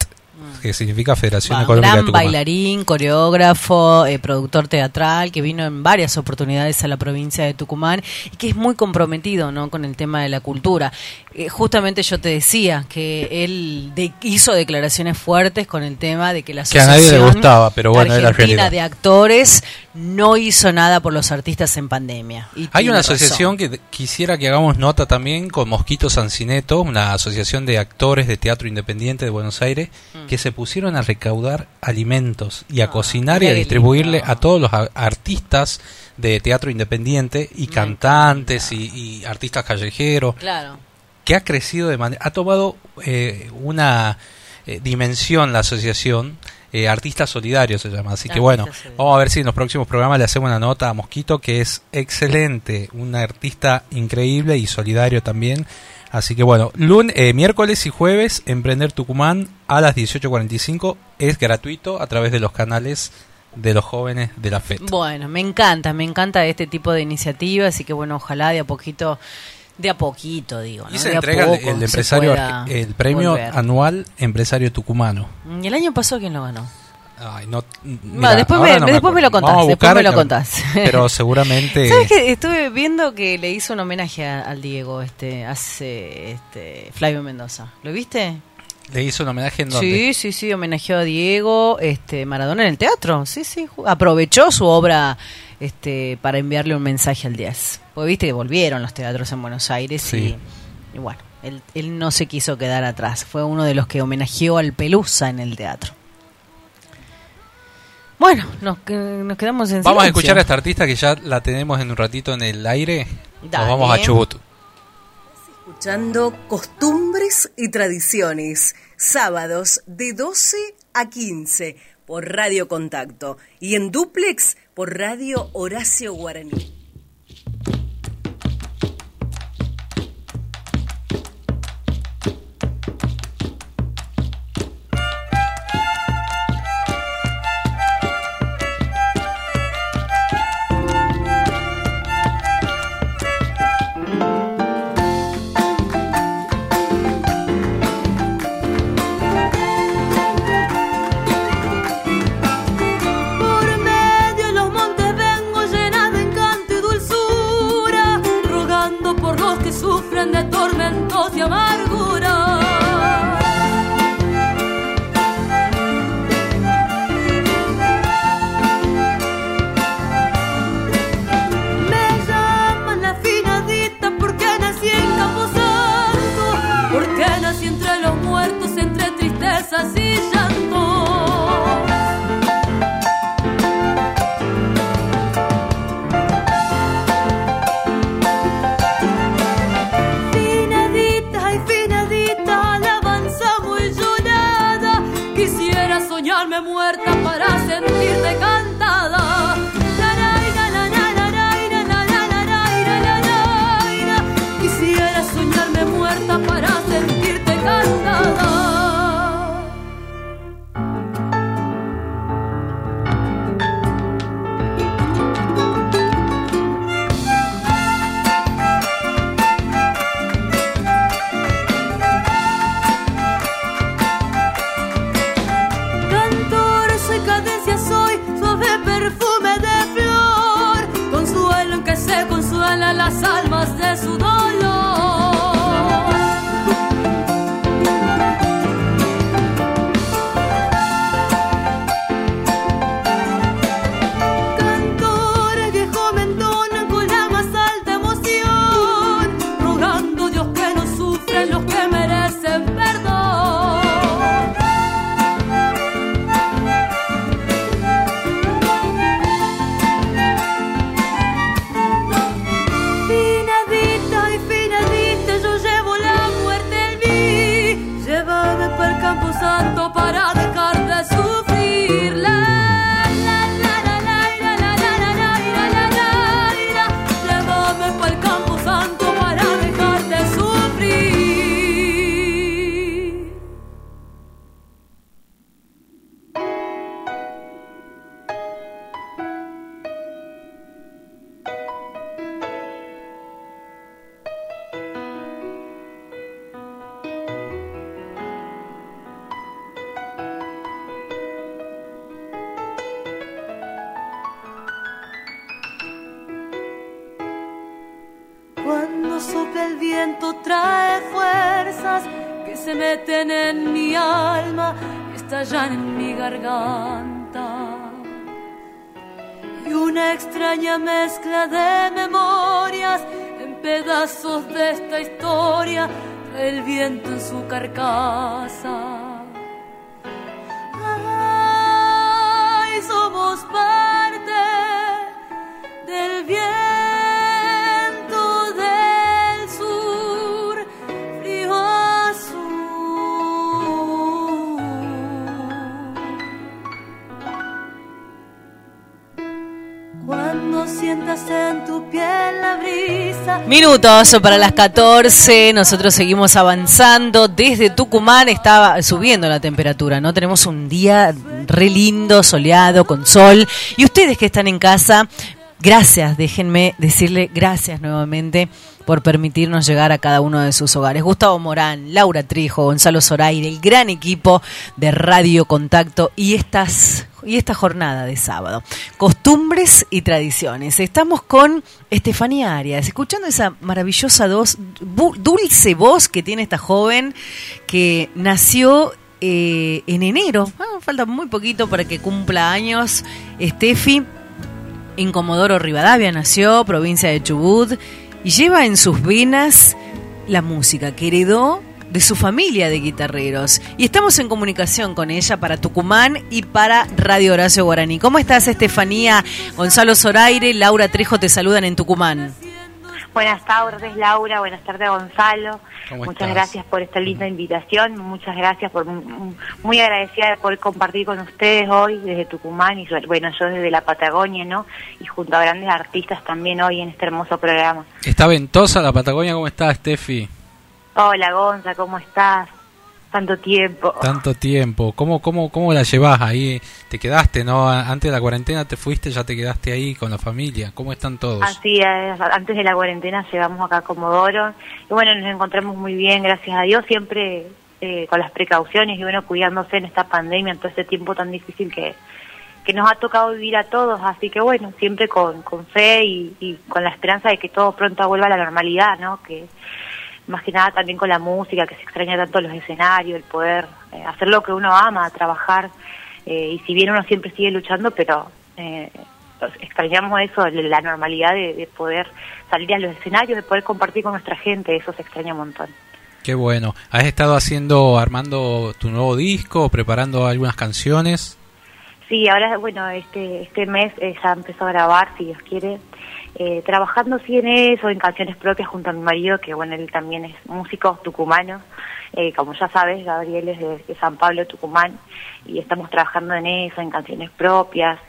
que significa Federación Económica gran bailarín, coreógrafo, eh, productor teatral, que vino en varias oportunidades a la provincia de Tucumán y que es muy comprometido ¿no? con el tema de la cultura. Eh, justamente yo te decía que él hizo declaraciones fuertes con el tema de que la asociación que a nadie le gustaba, pero bueno, Argentina de actores no hizo nada por los artistas en pandemia. Hay una asociación que quisiera que hagamos nota también con Mosquito Sancineto, una asociación de actores de teatro independiente de Buenos Aires, mm. que se pusieron a recaudar alimentos y a ah, cocinar y a distribuirle a todos los artistas de teatro independiente y cantantes y, artistas callejeros. Claro. Que ha crecido de manera, ha tomado eh, una eh, dimensión la asociación, eh, Artistas Solidarios se llama, así que bueno, vamos a ver si en los próximos programas le hacemos una nota a Mosquito, que es excelente, un artista increíble y solidario también. Así que bueno, lunes, miércoles y jueves, Emprender Tucumán a las 18.45 es gratuito a través de los canales de los jóvenes de la FED. Bueno, me encanta, me encanta este tipo de iniciativas y que bueno, ojalá de a poquito, de a poquito digo. ¿no? Y se De entrega el, poco el se empresario, el premio volver. anual empresario tucumano. ¿Y el año pasado quién lo ganó? Ay, no, después me- después me lo contás, después me lo que- contás. Pero seguramente ¿Sabes qué? Estuve viendo que le hizo un homenaje a- al Diego este hace este Flavio Mendoza. ¿Lo viste? le hizo un homenaje en donde Sí, sí, sí, homenajeó a Diego, este Maradona en el teatro. Sí, sí, aprovechó su obra este para enviarle un mensaje al 10. Porque viste que volvieron los teatros en Buenos Aires Sí. y, y bueno, él, él no se quiso quedar atrás. Fue uno de los que homenajeó al Pelusa en el teatro. Bueno, nos, nos quedamos en Vamos a silencio. escuchar a esta artista que ya la tenemos en un ratito en el aire. Dale. Nos vamos a Chubut. Escuchando Costumbres y Tradiciones, sábados de 12 a 15 por Radio Contacto y en duplex por Radio Horacio Guaraní. esas Minutos para las 14, nosotros seguimos avanzando. Desde Tucumán estaba subiendo la temperatura, ¿no? Tenemos un día re lindo, soleado, con sol. Y ustedes que están en casa, gracias, déjenme decirle gracias nuevamente por permitirnos llegar a cada uno de sus hogares. Gustavo Morán, Laura Trijo, Gonzalo Zoraire, el gran equipo de Radio Contacto y estas y esta jornada de sábado. Costumbres y tradiciones. Estamos con Estefanía Arias, escuchando esa maravillosa dos, dulce voz que tiene esta joven que nació eh, en enero. Ah, falta muy poquito para que cumpla años. Estefi en Comodoro Rivadavia nació, provincia de Chubut y lleva en sus venas la música que heredó de su familia de guitarreros. Y estamos en comunicación con ella para Tucumán y para Radio Horacio Guaraní. ¿Cómo estás, Estefanía? Gonzalo Zoraire, Laura Trejo te saludan en Tucumán. Buenas tardes, Laura. Buenas tardes, Gonzalo. Muchas gracias por esta linda invitación. Muchas gracias por muy agradecida de poder compartir con ustedes hoy desde Tucumán y bueno, yo desde la Patagonia, ¿no? Y junto a grandes artistas también hoy en este hermoso programa. Está ventosa la Patagonia, ¿cómo está, Steffi? Hola, Gonza, ¿cómo estás? Tanto tiempo. Tanto tiempo. ¿Cómo, cómo, cómo la llevas ahí? ¿Te quedaste, no? Antes de la cuarentena te fuiste, ya te quedaste ahí con la familia. ¿Cómo están todos? Así es, antes de la cuarentena llegamos acá a Comodoro. Y bueno, nos encontramos muy bien, gracias a Dios, siempre eh, con las precauciones y bueno, cuidándose en esta pandemia, en todo este tiempo tan difícil que, que nos ha tocado vivir a todos. Así que bueno, siempre con, con fe y, y con la esperanza de que todo pronto vuelva a la normalidad, ¿no? Que más que nada también con la música, que se extraña tanto los escenarios, el poder eh, hacer lo que uno ama, trabajar, eh, y si bien uno siempre sigue luchando, pero eh, extrañamos eso, la normalidad de, poder salir a los escenarios, de poder compartir con nuestra gente, eso se extraña un montón. Qué bueno. ¿Has estado haciendo, armando tu nuevo disco, preparando algunas canciones? Sí, ahora, bueno, este, este mes ya empezó a grabar, si Dios quiere, eh, trabajando sí en eso, en canciones propias junto a mi marido, que bueno, él también es músico tucumano, eh, como ya sabes, Gabriel es de, San Pablo, Tucumán, y estamos trabajando en eso, en canciones propias,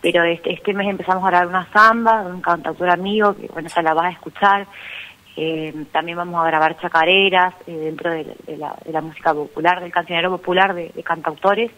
pero este, este mes empezamos a grabar una samba de un cantautor amigo, que bueno, ya la vas a escuchar, eh, también vamos a grabar chacareras dentro de, la, música popular, del cancionero popular de, de cantautores,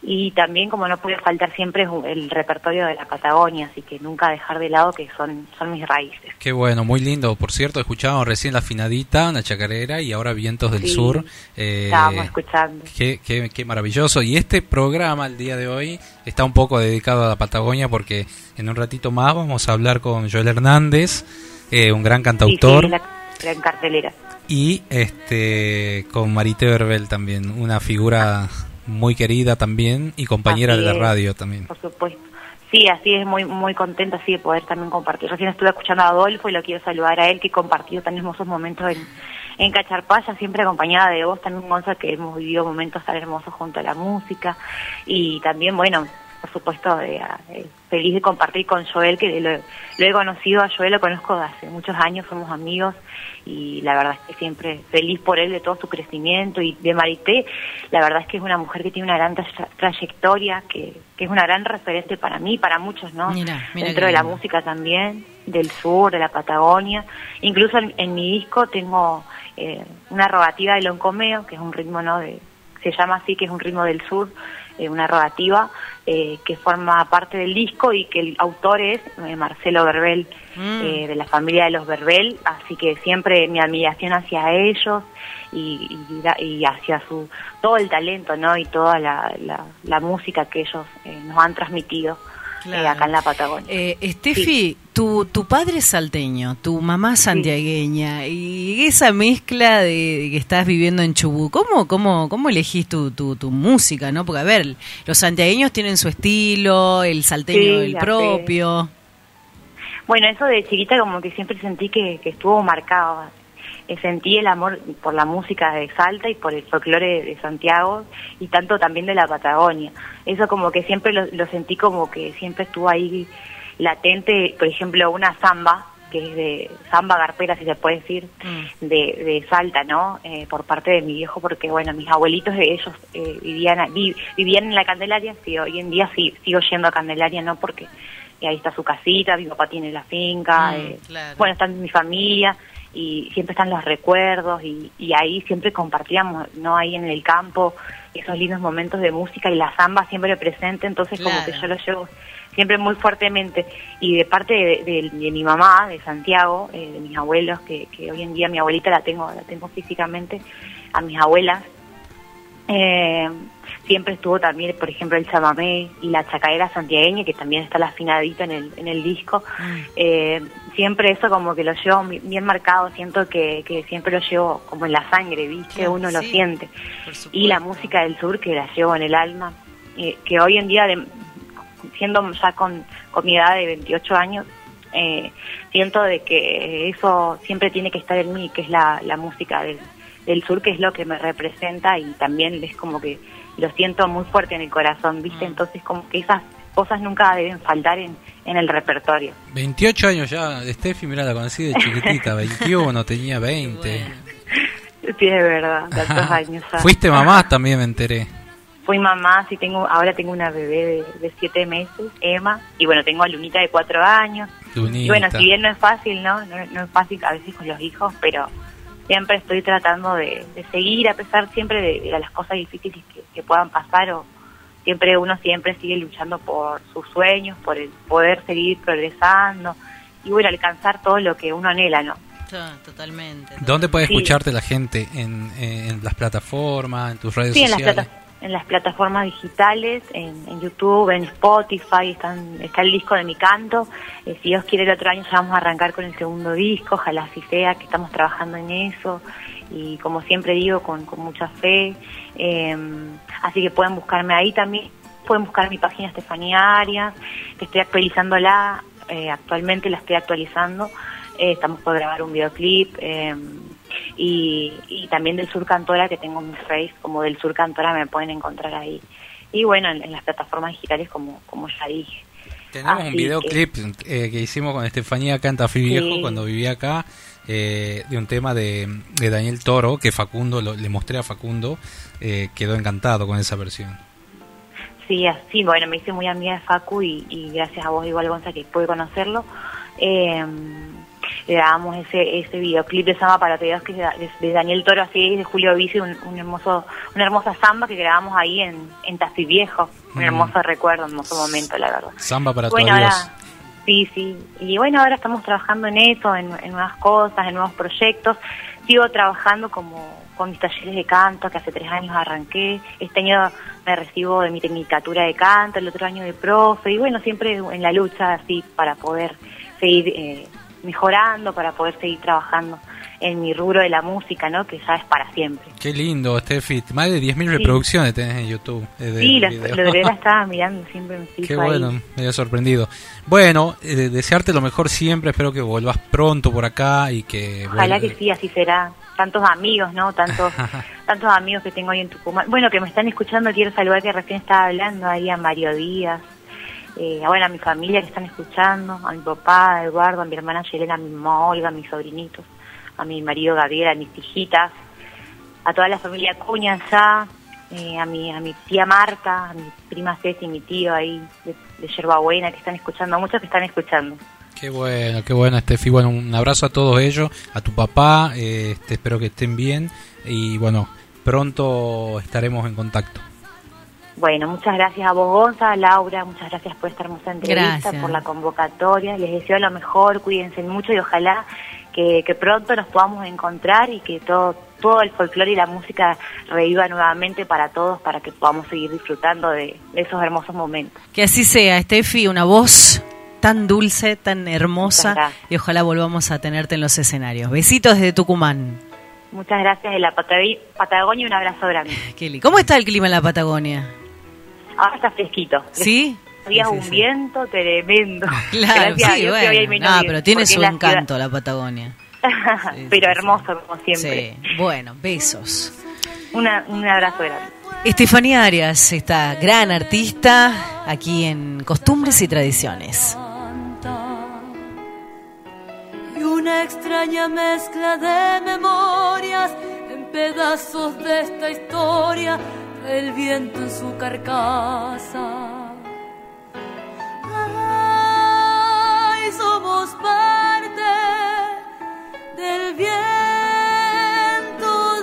y también como no puede faltar siempre el repertorio de la Patagonia, así que nunca dejar de lado que son, son mis raíces. Qué bueno, muy lindo. Por cierto, escuchábamos recién La Finadita, una chacarera, y ahora Vientos del Sur. Eh, estábamos escuchando. Qué, qué, maravilloso. Y este programa, el día de hoy, está un poco dedicado a la Patagonia porque en un ratito más vamos a hablar con Joel Hernández, eh, un gran cantautor. Sí, la gran cartelera. Y este con Marite Berbel también, una figura muy querida también y compañera de la radio también. Por supuesto. Sí, así es, muy muy contenta así de poder también compartir. Recién estuve escuchando a Adolfo y lo quiero saludar a él que compartió tan hermosos momentos en, en Cacharpaya, siempre acompañada de vos también, Gonza, que hemos vivido momentos tan hermosos junto a la música. Y también, bueno, por supuesto, eh, eh, feliz de compartir con Joel, que lo, he conocido a Joel, lo conozco hace muchos años, somos amigos y la verdad es que siempre feliz por él de todo su crecimiento y de Marité, la verdad es que es una mujer que tiene una gran trayectoria, que, que es una gran referente para mí, para muchos, ¿no? Dentro de la música también, del sur, de la Patagonia, incluso en, mi disco tengo eh, una rogativa de loncomeo, que es un ritmo, ¿no? De, se llama así, que es un ritmo del sur, eh, una rogativa eh, que forma parte del disco y que el autor es eh, Marcelo Verbel, mm. de la familia de los Verbel, así que siempre mi admiración hacia ellos y, y, hacia su todo el talento no y toda la, la, música que ellos nos han transmitido. Acá en la Patagonia. Eh, Estefi, tu, tu padre es salteño, tu mamá santiagueña, y esa mezcla de, que estás viviendo en Chubut, ¿cómo, cómo, cómo elegís tu, tu, tu, música? no Porque, a ver, los santiagueños tienen su estilo, el salteño el propio. Bueno, eso de chiquita como que siempre sentí que, que estuvo marcado. Eh, sentí el amor por la música de Salta y por el folclore de Santiago y tanto también de la Patagonia. Eso como que siempre lo, lo sentí como que siempre estuvo ahí latente, por ejemplo, una samba, que es de samba garpera, si se puede decir, mm. de, de Salta, ¿no? Eh, por parte de mi viejo, porque, bueno, mis abuelitos, ellos eh, vivían, vivían en la Candelaria, sí, hoy en día sí, sigo yendo a Candelaria, ¿no? Porque y ahí está su casita, mi papá tiene la finca, Mm, eh, claro. bueno, está mi familia y siempre están los recuerdos y, y ahí siempre compartíamos, ¿no? Ahí en el campo, esos lindos momentos de música y la samba siempre presente, entonces como que yo lo llevo siempre muy fuertemente. Y de parte de, de- de mi mamá, de Santiago, eh, de mis abuelos, que, que hoy en día mi abuelita la tengo, la tengo físicamente, a mis abuelas, eh, siempre estuvo también, por ejemplo, el chamamé y la chacaera santiagueña, que también está la afinadita en el, en el disco. Eh, siempre eso como que lo llevo bien marcado, siento que, que siempre lo llevo como en la sangre, ¿viste? Claro, Uno lo siente. Y la música del sur que la llevo en el alma, eh, que hoy en día, de- siendo ya con, con mi edad de 28 años, eh, siento de que eso siempre tiene que estar en mí, que es la, la música del, del sur, que es lo que me representa y también es como que lo siento muy fuerte en el corazón, ¿viste? Mm. Entonces como que esas cosas nunca deben faltar en, en el repertorio. 28 años ya, Steffi, mira, la conocí de chiquitita, 21, tenía 20. Bueno. Sí, es verdad, tantos años ya. Fuiste mamá también, me enteré. Fui mamá, sí tengo, ahora tengo una bebé de, de siete meses, Emma, y bueno, tengo a Lunita de cuatro años. Lunita. Y bueno, si bien no es fácil, ¿no? ¿no? no es fácil a veces con los hijos, pero siempre estoy tratando de, de seguir, a pesar siempre de, de las cosas difíciles que, que puedan pasar, o siempre uno siempre sigue luchando por sus sueños, por el poder seguir progresando, y bueno, alcanzar todo lo que uno anhela, ¿no? Totalmente. ¿Dónde puede Sí. escucharte la gente? ¿En, en las plataformas, en tus redes Sí, en las, sociales? En las plataformas digitales, en, en YouTube, en Spotify, están, está el disco de mi canto. Eh, si Dios quiere, el otro año ya vamos a arrancar con el segundo disco, ojalá así sea, que estamos trabajando en eso. Y como siempre digo, con, con mucha fe. Eh, así que pueden buscarme ahí también. Pueden buscar mi página Estefanía Arias, que estoy actualizándola. eh, actualmente la estoy actualizando. Eh, estamos por grabar un videoclip. Y, y también del Sur Cantora, que tengo mis face como del Sur Cantora, me pueden encontrar ahí. Y bueno, en, en las plataformas digitales, como, como ya dije. Tenemos Así un que- videoclip eh, que hicimos con Estefanía Canta Viejo Sí. cuando vivía acá, eh, de un tema de, de Daniel Toro, que Facundo, lo- le mostré a Facundo, eh, quedó encantado con esa versión. Sí, así, bueno, me hice muy amiga de Facu y, y gracias a vos, igual Gonza, que pude conocerlo. Eh, le dábamos ese ese videoclip de Samba para Todos que es de, Daniel Toro, así de Julio Bici, un, un hermoso, una hermosa samba que grabamos ahí en, en Tafí Viejo. Un Mm. hermoso recuerdo, un hermoso momento, la verdad. Samba para bueno, ahora, sí, sí. Y bueno, ahora estamos trabajando en eso, en, en nuevas cosas, en nuevos proyectos. Sigo trabajando como con mis talleres de canto, que hace tres años arranqué. Este año me recibo de mi tecnicatura de canto, el otro año de profe. Y bueno, siempre en la lucha así para poder seguir eh, mejorando, para poder seguir trabajando en mi rubro de la música, ¿no? Que ya es para siempre. Qué lindo, Steffi. Más de 10.000 Sí. reproducciones tenés en YouTube. eh, Sí, lo, lo de estaba mirando, siempre me fijo Qué ahí. bueno, me había sorprendido. Bueno, eh, desearte lo mejor siempre, espero que vuelvas pronto por acá y que... Ojalá que sí, así será. Tantos amigos, ¿no? Tantos tantos amigos que tengo ahí en Tucumán. Bueno, que me están escuchando, quiero saludar que recién estaba hablando ahí a Mario Díaz. Eh, bueno, a mi familia que están escuchando, a mi papá, a Eduardo, a mi hermana Yelena, a mi mamá Olga, a mis sobrinitos, a mi marido Gabriel, a mis hijitas, a toda la familia Cuña allá, eh, a mi a mi tía Marta, a mi prima Ceci, mi tío ahí de, de Yerbabuena que están escuchando, a muchos que están escuchando. Qué bueno, qué bueno, Steffi. Bueno, un abrazo a todos ellos, a tu papá, eh, este, espero que estén bien y bueno, pronto estaremos en contacto. Bueno, muchas gracias a vos, Gonza, Laura, muchas gracias por esta hermosa entrevista, Gracias. por la convocatoria. Les deseo lo mejor, cuídense mucho y ojalá que, que pronto nos podamos encontrar y que todo, todo el folclore y la música reviva nuevamente para todos, para que podamos seguir disfrutando de, de esos hermosos momentos. Que así sea, Steffi, una voz tan dulce, tan hermosa y ojalá volvamos a tenerte en los escenarios. Besitos desde Tucumán. Muchas gracias de la Patagonia y un abrazo grande. Kelly, ¿cómo está el clima en la Patagonia? Ahora está fresquito. ¿Sí? Había Sí, un sí. viento tremendo. Claro, Gracias a sí, bueno. menos No, pero tiene su ciudad- encanto la Patagonia. Sí, Pero sí, hermoso como siempre. Sí, bueno, besos. Una- un abrazo grande. Estefanía Arias, esta gran artista aquí en Costumbres y Tradiciones. y una extraña mezcla de memorias en pedazos de esta historia el viento en su carcasa. Ay, somos parte del viento.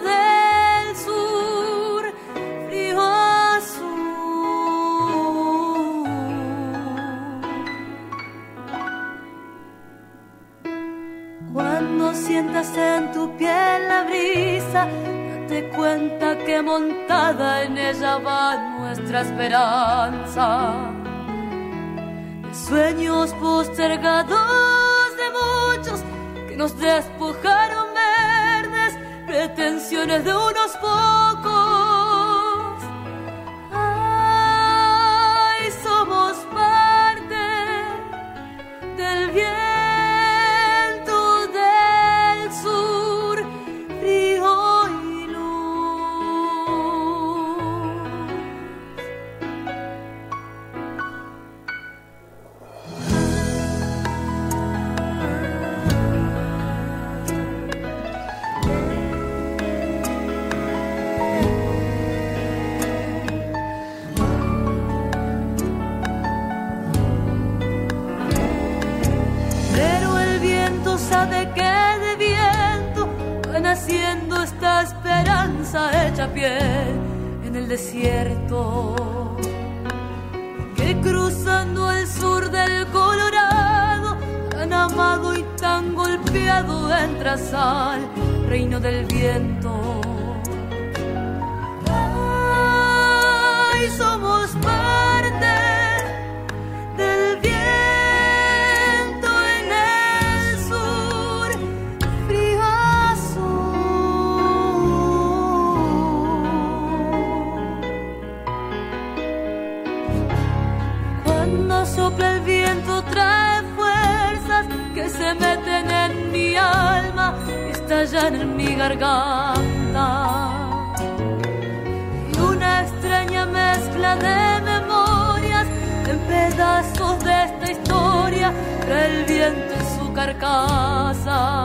del sur, cuando sientas en tu piel la brisa date cuenta que montada en ella va nuestra esperanza. De sueños postergados de muchos que nos despojaron verdes, pretensiones de unos desierto. Que cruzando el sur del Colorado, tan amado y tan golpeado, entras al reino del viento. Estallan en mi garganta y una extraña mezcla de memorias en pedazos de esta historia trae el viento en su carcasa.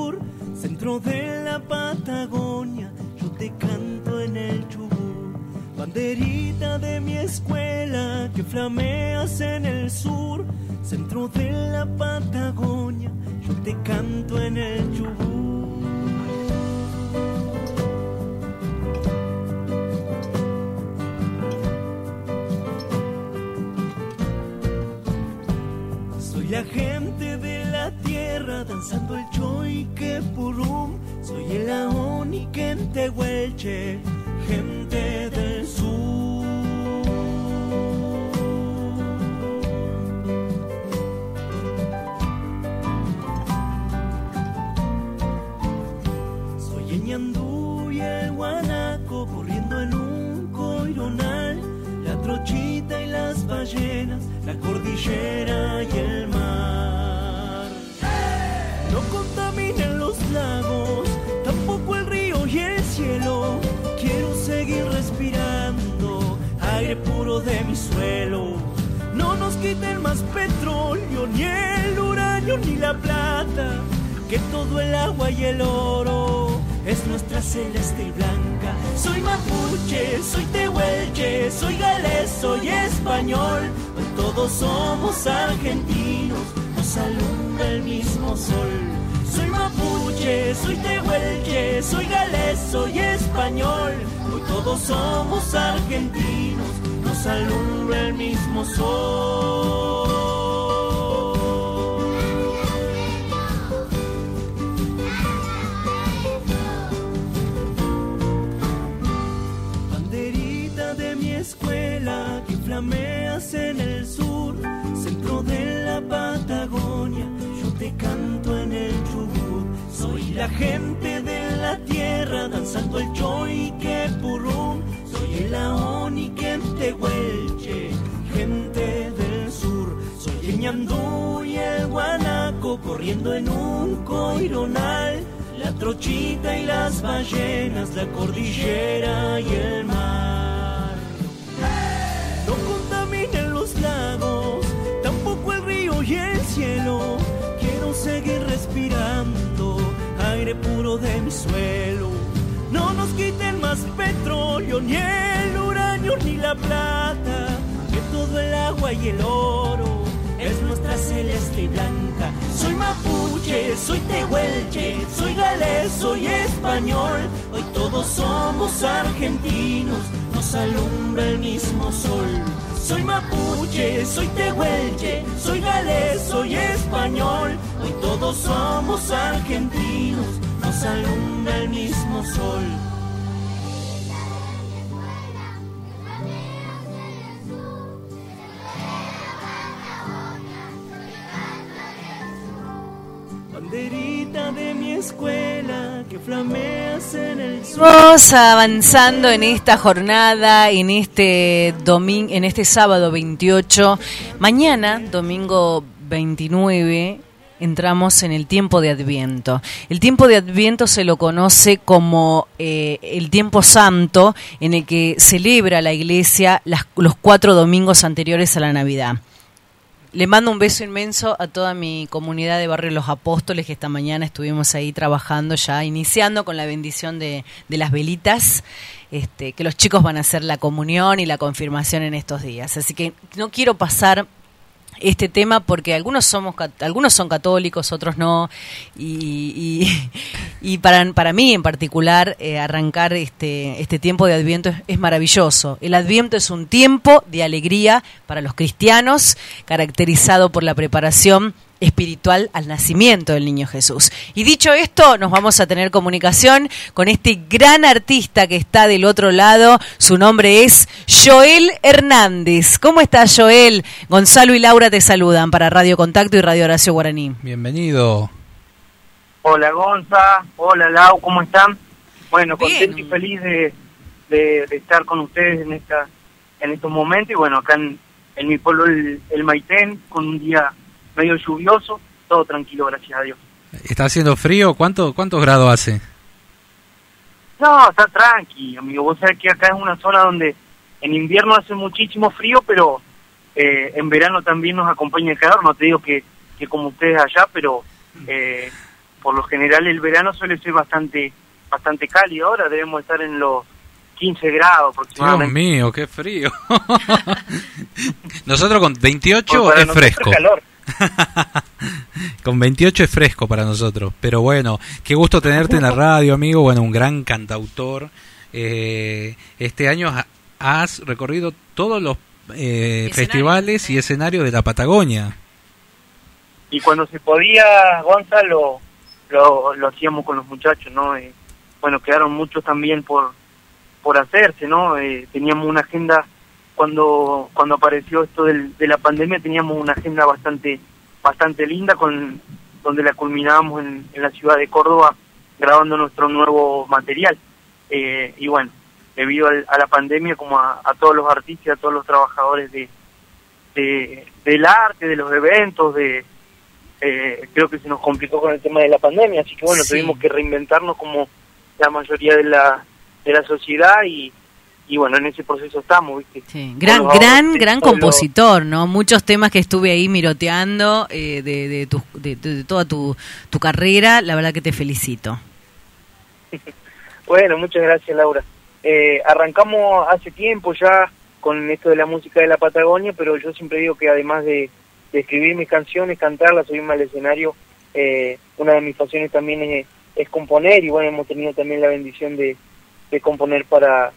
sur, centro de la Patagonia, yo te canto en el Chubut. Banderita de mi escuela que flameas en el sur, centro de la Patagonia, yo te canto en el Chubut. La gente tierra danzando el choy que purum. Soy el aoni que en Tehuelche, gente del sur. Soy el ñandú y el guanaco corriendo en un coironal. La trochita y las ballenas, la cordillera y el mar. Tampoco el río y el cielo. Quiero seguir respirando aire puro de mi suelo. No nos quiten más petróleo, ni el uranio, ni la plata. Que todo el agua y el oro es nuestra celeste y blanca. Soy mapuche, soy tehuelche, soy galés, soy español. Hoy todos somos argentinos, nos alumbra el mismo sol. Soy mapuche, soy tehuelche, soy galés, soy español. Hoy todos somos argentinos, nos alumbra el mismo sol. Banderita de mi escuela que flameas en el sur, centro de la Patagonia gente de la tierra danzando el choy que purrum. Soy el aoni que Tehuelche, gente del sur. Soy el ñandú y el guanaco corriendo en un coironal. La trochita y las ballenas, la cordillera y el mar. No contaminen los lagos, tampoco el río y el cielo. Quiero seguir respirando aire puro de mi suelo. No nos quiten más petróleo, ni el uranio, ni la plata, que todo el agua y el oro es nuestra celeste y blanca. Soy mapuche, soy tehuelche, soy galés, soy español. Hoy todos somos argentinos, nos alumbra el mismo sol. Soy mapuche, soy tehuelche, soy galés, soy español. Hoy todos somos argentinos, nos alumbra el mismo sol. Vamos avanzando en esta jornada, en este domingo, en este sábado 28. Mañana, domingo 29, entramos en el tiempo de Adviento. El tiempo de Adviento se lo conoce como eh, el tiempo santo en el que celebra la iglesia los cuatro domingos anteriores a la Navidad. Le mando un beso inmenso a toda mi comunidad de Barrio Los Apóstoles, que esta mañana estuvimos ahí trabajando ya, iniciando con la bendición de, de las velitas, este, que los chicos van a hacer la comunión y la confirmación en estos días. Así que no quiero pasar este tema porque algunos somos algunos son católicos otros no. Y, y- y para, para mí en particular eh, arrancar este este tiempo de Adviento es maravilloso. El Adviento es un tiempo de alegría para los cristianos caracterizado por la preparación espiritual al nacimiento del niño Jesús. Y dicho esto, nos vamos a tener comunicación con este gran artista que está del otro lado. Su nombre es Joel Hernández. ¿Cómo estás, Joel? Gonzalo y Laura te saludan para Radio Contacto y Radio Horacio Guaraní. Bienvenido. Hola Gonza, hola Lau, ¿cómo están? Bueno, Bien. contento y feliz de, de- de estar con ustedes en esta en estos momentos y bueno, acá en, en mi pueblo el, el Maitén, con un día medio lluvioso, todo tranquilo, gracias a Dios. ¿Está haciendo frío? ¿Cuánto, ¿Cuántos grados hace? No, está tranqui, amigo, vos sabés que acá es una zona donde en invierno hace muchísimo frío, pero eh, en verano también nos acompaña el calor, no te digo que, que como ustedes allá, pero eh, por lo general el verano suele ser bastante bastante cálido, ahora debemos estar en los 15 grados Dios aproximadamente. mío, qué frío. Nosotros con 28 Bueno, para es fresco. calor. Con 28 es fresco para nosotros. Pero bueno, qué gusto tenerte en la radio, amigo. Bueno, un gran cantautor. Eh, este año ha- has recorrido todos los eh, festivales y escenarios de la Patagonia. y cuando se podía, Gonzalo, lo, lo hacíamos con los muchachos, ¿no? Eh, bueno, quedaron muchos también por por hacerse, ¿no? Eh, teníamos una agenda, cuando cuando apareció esto del- de la pandemia, teníamos una agenda bastante bastante linda, con donde la culminábamos en, en la ciudad de Córdoba, grabando nuestro nuevo material. Eh, y bueno, debido al- a la pandemia, como a, a todos los artistas, a todos los trabajadores de, de- del arte, de los eventos, de eh, creo que se nos complicó con el tema de la pandemia, así que bueno, Sí. tuvimos que reinventarnos como la mayoría de la de la sociedad y, y bueno, en ese proceso estamos, ¿viste? Gran, los gran, gran los- compositor, ¿no? Muchos temas que estuve ahí miroteando eh, de, de, tu- de- de toda tu, tu carrera. La verdad que te felicito. Bueno, muchas gracias Laura. Eh, arrancamos hace tiempo ya con esto de la música de la Patagonia, pero yo siempre digo que además de, de escribir mis canciones, cantarlas, subirme al escenario, eh, una de mis pasiones también es, es componer y bueno, hemos tenido también la bendición de, de componer para,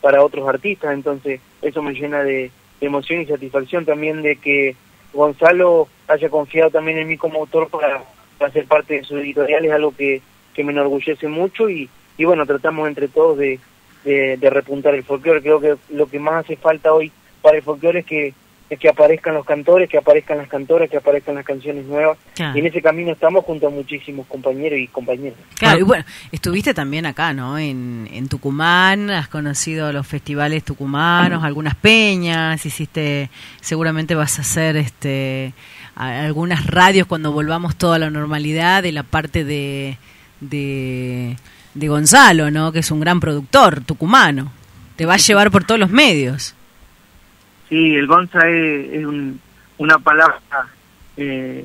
para otros artistas, entonces eso me llena de, emoción y satisfacción también de que Gonzalo haya confiado también en mí como autor para, para ser parte de su editorial, es algo que, que me enorgullece mucho y, y bueno, tratamos entre todos de, de, de repuntar el folclore. Creo que lo que más hace falta hoy para el folclore es que, es que aparezcan los cantores, que aparezcan las cantoras, que aparezcan las canciones nuevas. Claro. Y en ese camino estamos junto a muchísimos compañeros y compañeras. Claro, y bueno, estuviste también acá, ¿no? En, en Tucumán, has conocido los festivales tucumanos, algunas peñas, hiciste, seguramente vas a hacer este algunas radios cuando volvamos toda la normalidad de la parte de, de, de Gonzalo, ¿no? Que es un gran productor tucumano. Te va a llevar por todos los medios. Sí, el Gonza es, un- una palabra, eh,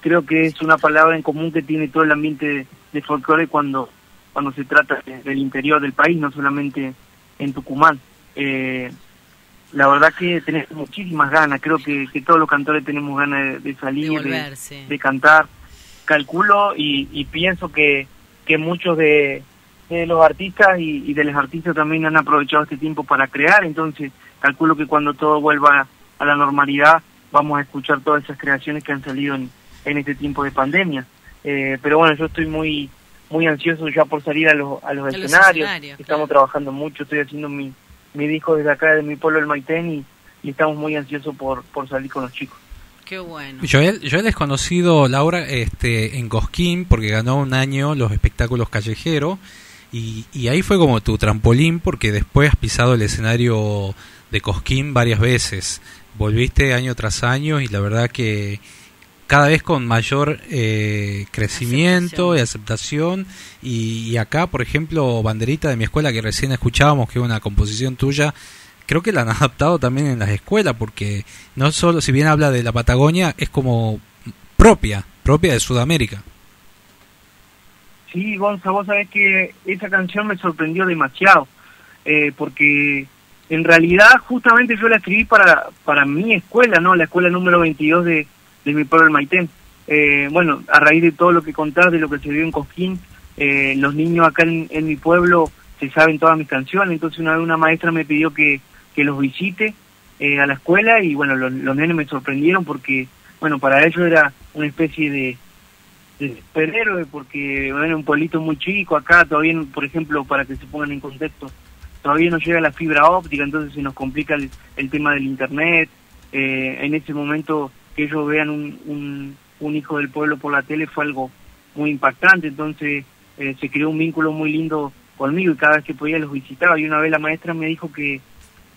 creo que es una palabra en común que tiene todo el ambiente de, de folclore cuando, cuando se trata de- del interior del país, no solamente en Tucumán. Eh, la verdad que tenés muchísimas ganas, creo que, que todos los cantores tenemos ganas de, de salir, De sí. cantar. Calculo y, y pienso que, que muchos de, de los artistas y, y de los artistas también han aprovechado este tiempo para crear, entonces calculo que cuando todo vuelva a la normalidad vamos a escuchar todas esas creaciones que han salido en, en este tiempo de pandemia. Eh, pero bueno, yo estoy muy muy ansioso ya por salir a los, a los A los escenarios, escenarios, estamos trabajando mucho, estoy haciendo mi, mi disco desde acá, de mi pueblo, el Maitén, y, y estamos muy ansiosos por, por salir con los chicos. Qué bueno. Joel, Joel es conocido, Laura, este, en Cosquín, porque ganó un año los espectáculos callejeros, y, y ahí fue como tu trampolín, porque después has pisado el escenario de Cosquín varias veces. Volviste año tras año y la verdad que cada vez con mayor eh, crecimiento y aceptación. Y, acá, por ejemplo, Banderita de mi escuela, que recién escuchábamos, que es una composición tuya, creo que la han adaptado también en las escuelas, porque no solo, si bien habla de la Patagonia, es como propia, propia de Sudamérica. Sí, Gonza, vos sabés que esa canción me sorprendió demasiado, eh, porque en realidad justamente yo la escribí para, para mi escuela, ¿no? La escuela número 22 de, de mi pueblo, el Maitén. Eh, bueno, a raíz de todo lo que contás, de lo que se vio en Cosquín, eh, los niños acá en, mi pueblo se saben todas mis canciones, entonces una vez una maestra me pidió que, que los visite eh, a la escuela y bueno, los, los nenes me sorprendieron porque, bueno, para ellos era una especie de, de superhéroe porque bueno, un pueblito muy chico acá todavía por ejemplo para que se pongan en contexto todavía no llega la fibra óptica entonces se nos complica el, el tema del internet. Eh, en ese momento que ellos vean un, un, un hijo del pueblo por la tele fue algo muy impactante entonces eh, se creó un vínculo muy lindo conmigo y cada vez que podía los visitaba. Y una vez la maestra me dijo que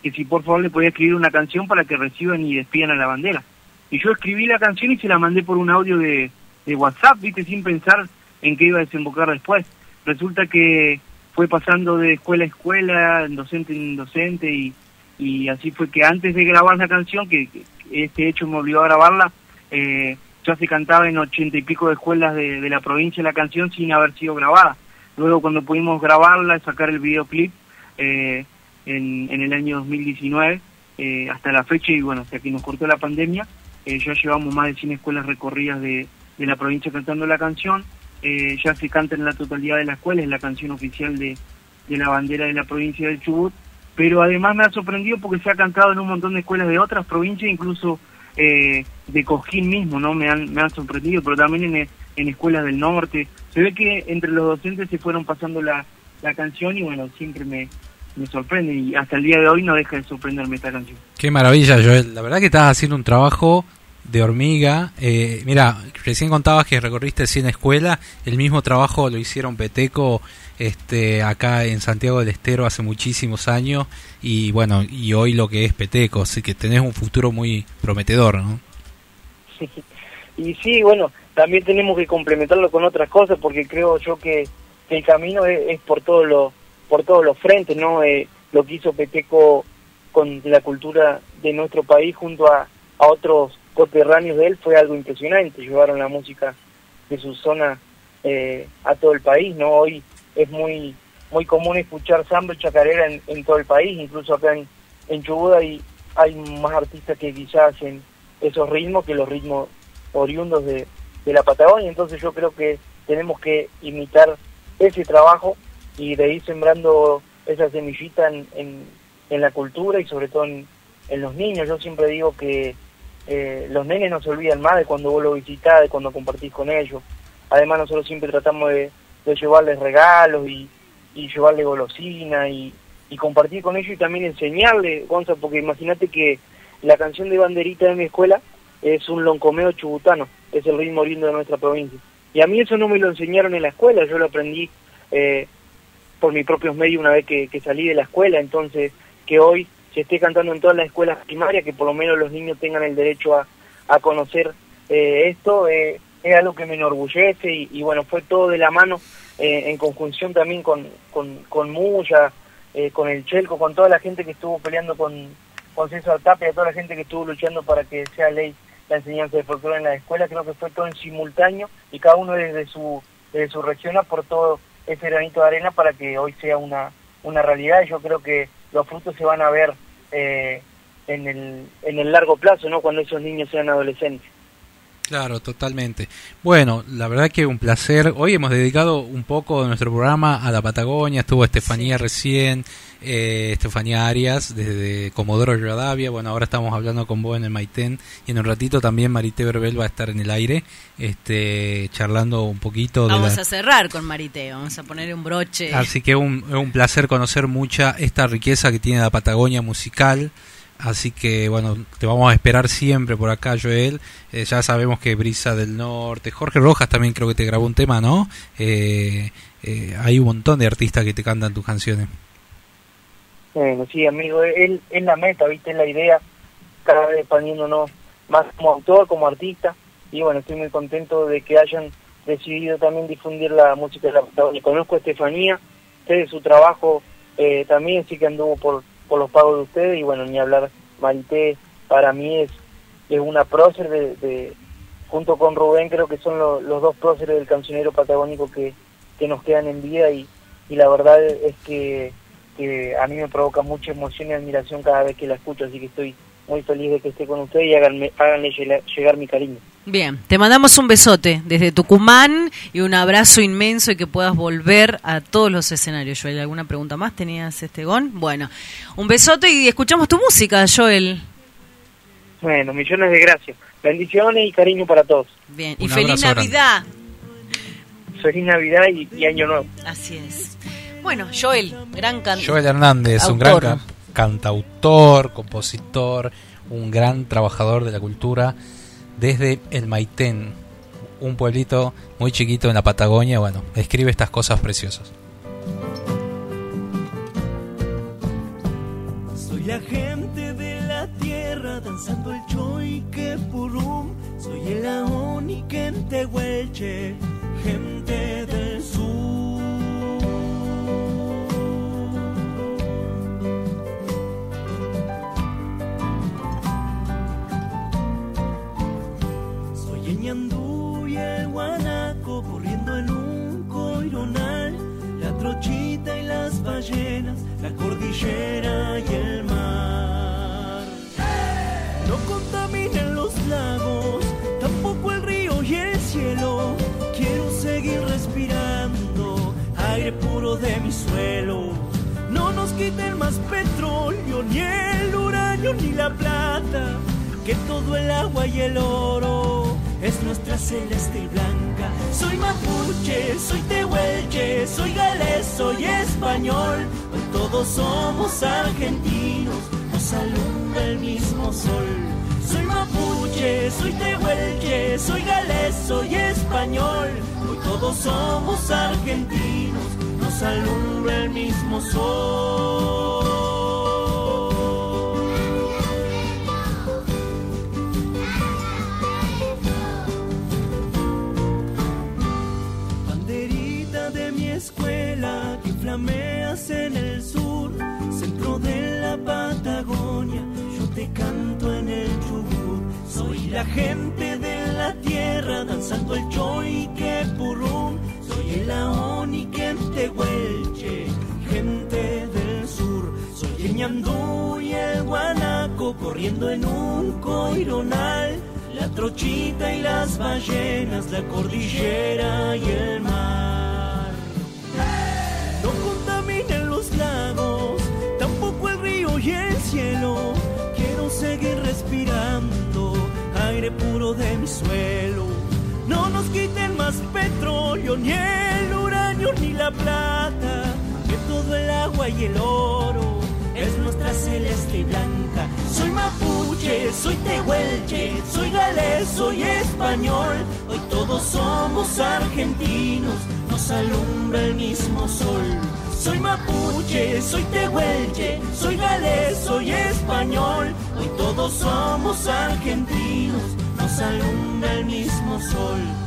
que si por favor le podía escribir una canción para que reciban y despidan a la bandera. Y yo escribí la canción y se la mandé por un audio de de WhatsApp, viste, sin pensar en qué iba a desembocar después. Resulta que fue pasando de escuela a escuela, en docente en docente, y, y así fue que antes de grabar la canción, que, este hecho me obligó a grabarla, eh, ya se cantaba en ochenta y pico de escuelas de, de la provincia la canción sin haber sido grabada. Luego cuando pudimos grabarla, sacar el videoclip eh, en, en el año 2019, eh, hasta la fecha, y bueno, hasta que nos cortó la pandemia, eh, ya llevamos más de 100 escuelas recorridas de, de la provincia cantando la canción. Eh, ya se canta en la totalidad de la escuela, es la canción oficial de, de la bandera de la provincia del Chubut. Pero además me ha sorprendido porque se ha cantado en un montón de escuelas de otras provincias, incluso eh, de Cojín mismo, ¿no? Me han, me han sorprendido, pero también en, en escuelas del norte. Se ve que entre los docentes se fueron pasando la, la canción y bueno, siempre me, me sorprende y hasta el día de hoy no deja de sorprenderme esta canción. Qué maravilla, Joel. La verdad que estás haciendo un trabajo de hormiga. Eh, mira, recién contabas que recorriste 100 escuelas. El mismo trabajo lo hicieron Peteco este, acá en Santiago del Estero hace muchísimos años. Y bueno, y hoy lo que es Peteco. Así que tenés un futuro muy prometedor, ¿no? Y sí, bueno, también tenemos que complementarlo con otras cosas porque creo yo que, que el camino es, es por todos los por todos los frentes, ¿no? Eh, lo que hizo Peteco con la cultura de nuestro país junto a, a otros coterráneos de él fue algo impresionante. Llevaron la música de su zona eh, a todo el país, ¿no? Hoy es muy muy común escuchar samba y chacarera en, en todo el país, incluso acá en, en Chubut hay, más artistas que quizás hacen esos ritmos que los ritmos oriundos de, la Patagonia, entonces yo creo que tenemos que imitar ese trabajo y de ir sembrando esa semillita en, la cultura y sobre todo en los niños. Yo siempre digo que eh, los nenes no se olvidan más de cuando vos los visitás, de cuando compartís con ellos. Además nosotros siempre tratamos de, llevarles regalos y, y llevarle golosina y, y compartir con ellos y también enseñarles, Gonza, porque imagínate que la canción de banderita de mi escuela es un loncomeo chubutano, es el ritmo lindo de nuestra provincia. Y a mí eso no me lo enseñaron en la escuela, yo lo aprendí eh, por mis propios medios una vez que, que salí de la escuela, entonces que hoy se esté cantando en todas las escuelas primarias, que por lo menos los niños tengan el derecho a, a conocer eh, esto, eh, es algo que me enorgullece y, bueno, fue todo de la mano eh, en conjunción también con, con, Muya, con el Chelco, con toda la gente que estuvo peleando con, con César Tapia, toda la gente que estuvo luchando para que sea ley la enseñanza de folclore en la escuela, creo que fue todo en simultáneo y cada uno desde su, desde su región aportó ese granito de arena para que hoy sea una, una realidad. Y yo creo que los frutos se van a ver eh, en, el, en el largo plazo, ¿no? Cuando esos niños sean adolescentes. Claro, totalmente. Bueno, la verdad que un placer. Hoy hemos dedicado un poco de nuestro programa a la Patagonia. Estuvo Estefanía recién, eh, Estefanía Arias desde Comodoro Rivadavia. Bueno, ahora estamos hablando con vos en el Maitén y en un ratito también Marité Verbel va a estar en el aire, este, charlando un poquito. Vamos de la... a cerrar con Marité, vamos a poner un broche. Así que un, un placer conocer mucha esta riqueza que tiene la Patagonia musical. Así que bueno, te vamos a esperar siempre por acá, Joel. Eh, ya sabemos que Brisa del Norte, Jorge Rojas también creo que te grabó un tema, ¿no? Eh, eh, hay un montón de artistas que te cantan tus canciones. Bueno, sí, amigo, es, es la meta, ¿viste? Es la idea, cada vez expandiéndonos más como autor, como artista. Y bueno, estoy muy contento de que hayan decidido también difundir la música de la. Conozco a Estefanía, sé de su trabajo eh, también, sí que anduvo por por los pagos de ustedes y bueno, ni hablar, Marité para mí es, es una prócer de, de, junto con Rubén creo que son lo, los dos próceres del cancionero patagónico que, que nos quedan en vida y, y la verdad es que, que a mí me provoca mucha emoción y admiración cada vez que la escucho, así que estoy muy feliz de que esté con ustedes y háganme, háganle llegar, llegar mi cariño. Bien, te mandamos un besote desde Tucumán y un abrazo inmenso y que puedas volver a todos los escenarios. Joel, ¿alguna pregunta más tenías, Estegón? Bueno, un besote y escuchamos tu música, Joel. Bueno, millones de gracias. Bendiciones y cariño para todos. Bien, y feliz Navidad. Grande. Feliz Navidad y, y, Año Nuevo. Así es. Bueno, Joel, gran cantante. Joel Hernández, autor. un gran ca cantautor, compositor, un gran trabajador de la cultura desde el Maitén, un pueblito muy chiquito en la Patagonia, bueno, escribe estas cosas preciosas. Soy la gente de la tierra danzando el choique purum, soy el aoni que en Tehuelche, gente del sur. Ñandú y el guanaco corriendo en un coironal, la trochita y las ballenas, la cordillera y el mar. No contaminen los lagos, tampoco el río y el cielo. Quiero seguir respirando aire puro de mi suelo. No nos quiten más petróleo, ni el uranio, ni la plata, que todo el agua y el oro es nuestra celeste blanca. Soy mapuche, soy tehuelche, soy galés, soy español. Hoy todos somos argentinos, nos alumbra el mismo sol. Soy mapuche, soy tehuelche, soy galés, soy español. Hoy todos somos argentinos, nos alumbra el mismo sol. Flameas en el sur, centro de la Patagonia, yo te canto en el Chubut. Soy la gente de la tierra danzando el choy que purum, soy el aoni que en Tehuelche, gente del sur. Soy el ñandú y el guanaco corriendo en un coironal. La trochita y las ballenas, la cordillera y el mar. No nos quiten más petróleo, ni el uranio, ni la plata. Que todo el agua y el oro es nuestra celeste y blanca. Soy mapuche, soy tehuelche, soy galés, soy español. Hoy todos somos argentinos, nos alumbra el mismo sol. Soy mapuche, soy tehuelche, soy galés, soy español. Hoy todos somos argentinos, nos alumbra el mismo sol.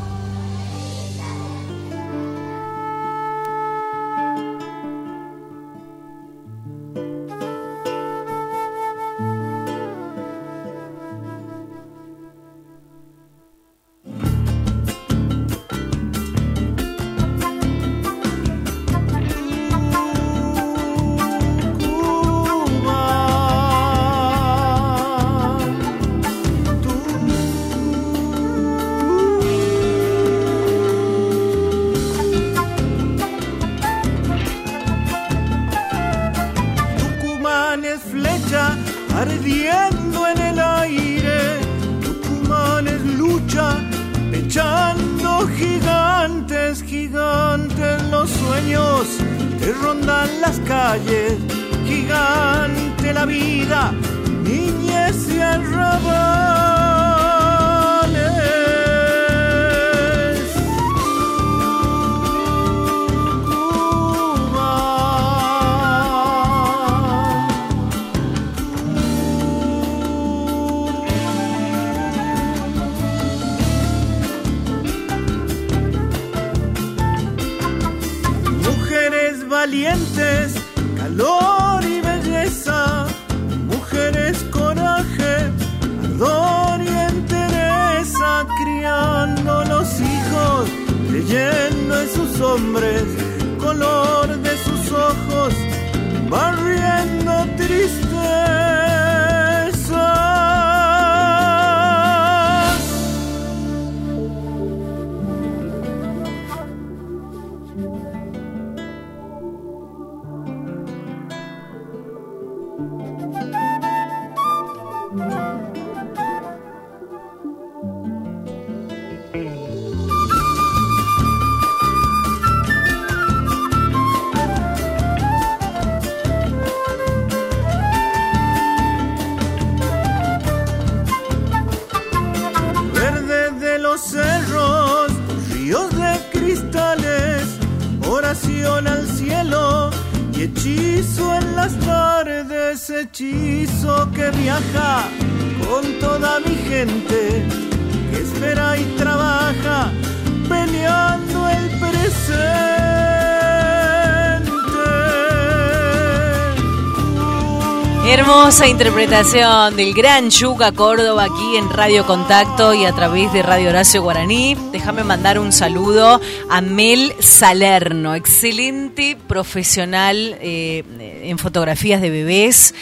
Hermosa interpretación del gran Yuca Córdoba aquí en Radio Contacto y a través de Radio Horacio Guaraní. Déjame mandar un saludo a Mel Salerno, excelente profesional eh, en fotografías de bebés.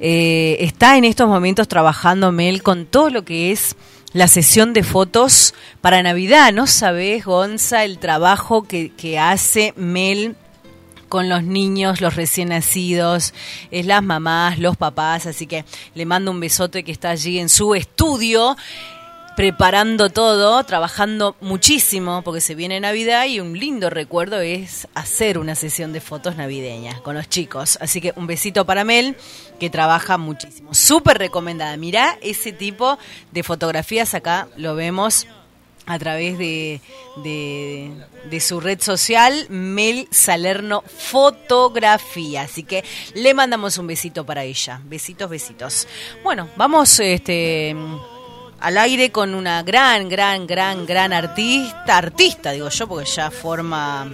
Eh, está en estos momentos trabajando Mel con todo lo que es la sesión de fotos para Navidad. No sabes, Gonza, el trabajo que, que hace Mel con los niños, los recién nacidos, es las mamás, los papás, así que le mando un besote que está allí en su estudio preparando todo, trabajando muchísimo porque se viene Navidad y un lindo recuerdo es hacer una sesión de fotos navideñas con los chicos. Así que un besito para Mel que trabaja muchísimo. Súper recomendada. Mirá ese tipo de fotografías acá, lo vemos a través de, de, de su red social, Mel Salerno Fotografía. Así que le mandamos un besito para ella. Besitos, besitos. Bueno, vamos este al aire con una gran, gran, gran, gran artista, artista digo yo, porque ya forma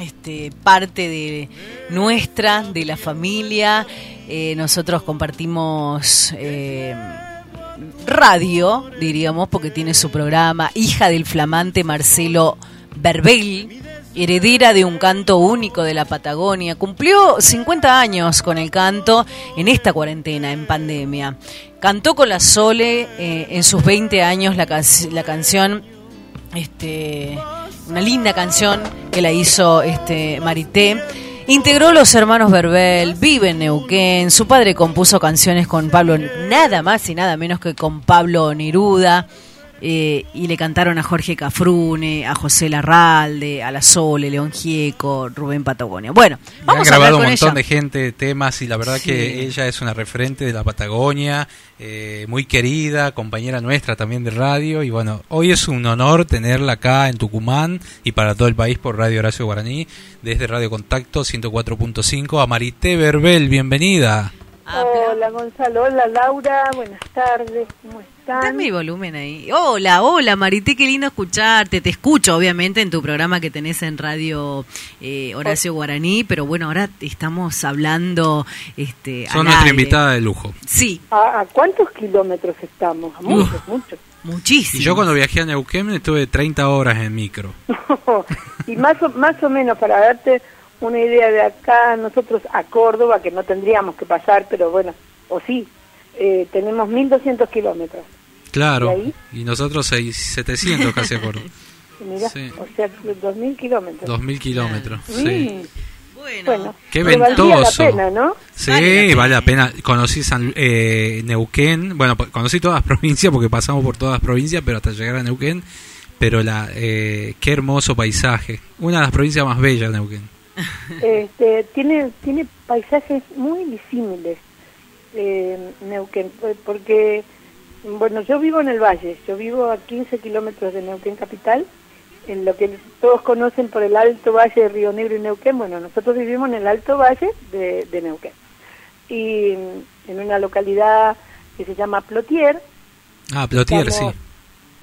este, parte de nuestra, de la familia. Eh, nosotros compartimos eh, radio, diríamos, porque tiene su programa, hija del flamante Marcelo Verbel, heredera de un canto único de la Patagonia. Cumplió 50 años con el canto en esta cuarentena, en pandemia. Cantó con la Sole eh, en sus 20 años la, ca- la canción, este, una linda canción que la hizo este, Marité. Integró los hermanos Verbel, vive en Neuquén, su padre compuso canciones con Pablo, nada más y nada menos que con Pablo Neruda. Eh, y le cantaron a Jorge Cafrune, a José Larralde, a La Sole, León Gieco, Rubén Patagonia. Bueno, vamos han a grabado con un montón ella. de gente temas y la verdad Sí. que ella es una referente de la Patagonia, eh, muy querida, compañera nuestra también de radio y bueno, hoy es un honor tenerla acá en Tucumán y para todo el país por Radio Horacio Guaraní desde Radio Contacto 104.5 a Marité Verbel, bienvenida. Hola Gonzalo, hola Laura, buenas tardes, ¿cómo están? Dame el volumen ahí. Hola, hola Marité, qué lindo escucharte. Te escucho, obviamente, en tu programa que tenés en Radio eh, Horacio Guaraní, pero bueno, ahora estamos hablando. Este, Son nuestra aire. invitada de lujo. Sí. ¿A, a cuántos kilómetros estamos? A muchos, muchos. Muchísimo. Y yo cuando viajé a Neuquén estuve 30 horas en micro. y más o, más o menos para darte una idea de acá, nosotros a Córdoba, que no tendríamos que pasar, pero bueno, o sí, eh, tenemos 1.200 kilómetros. Claro. ¿Y ahí? Y nosotros seis- 700 casi a Córdoba. Y Mira, Sí. o sea, 2.000 kilómetros. 2000 kilómetros. Mm, Sí. Bueno, Qué ventoso. la pena, ¿no? Sí, vale la pena. Conocí San, eh, Neuquén, bueno, conocí todas las provincias porque pasamos por todas las provincias, pero hasta llegar a Neuquén, pero la eh, qué hermoso paisaje. Una de las provincias más bellas, Neuquén. este, tiene tiene paisajes muy disímiles eh, Neuquén porque bueno yo vivo en el valle yo vivo a 15 kilómetros de Neuquén capital en lo que todos conocen por el Alto Valle de Río Negro y Neuquén bueno nosotros vivimos en el Alto Valle de, de Neuquén y mm, en una localidad que se llama Plotier Ah, Plotier, sí. Estamos-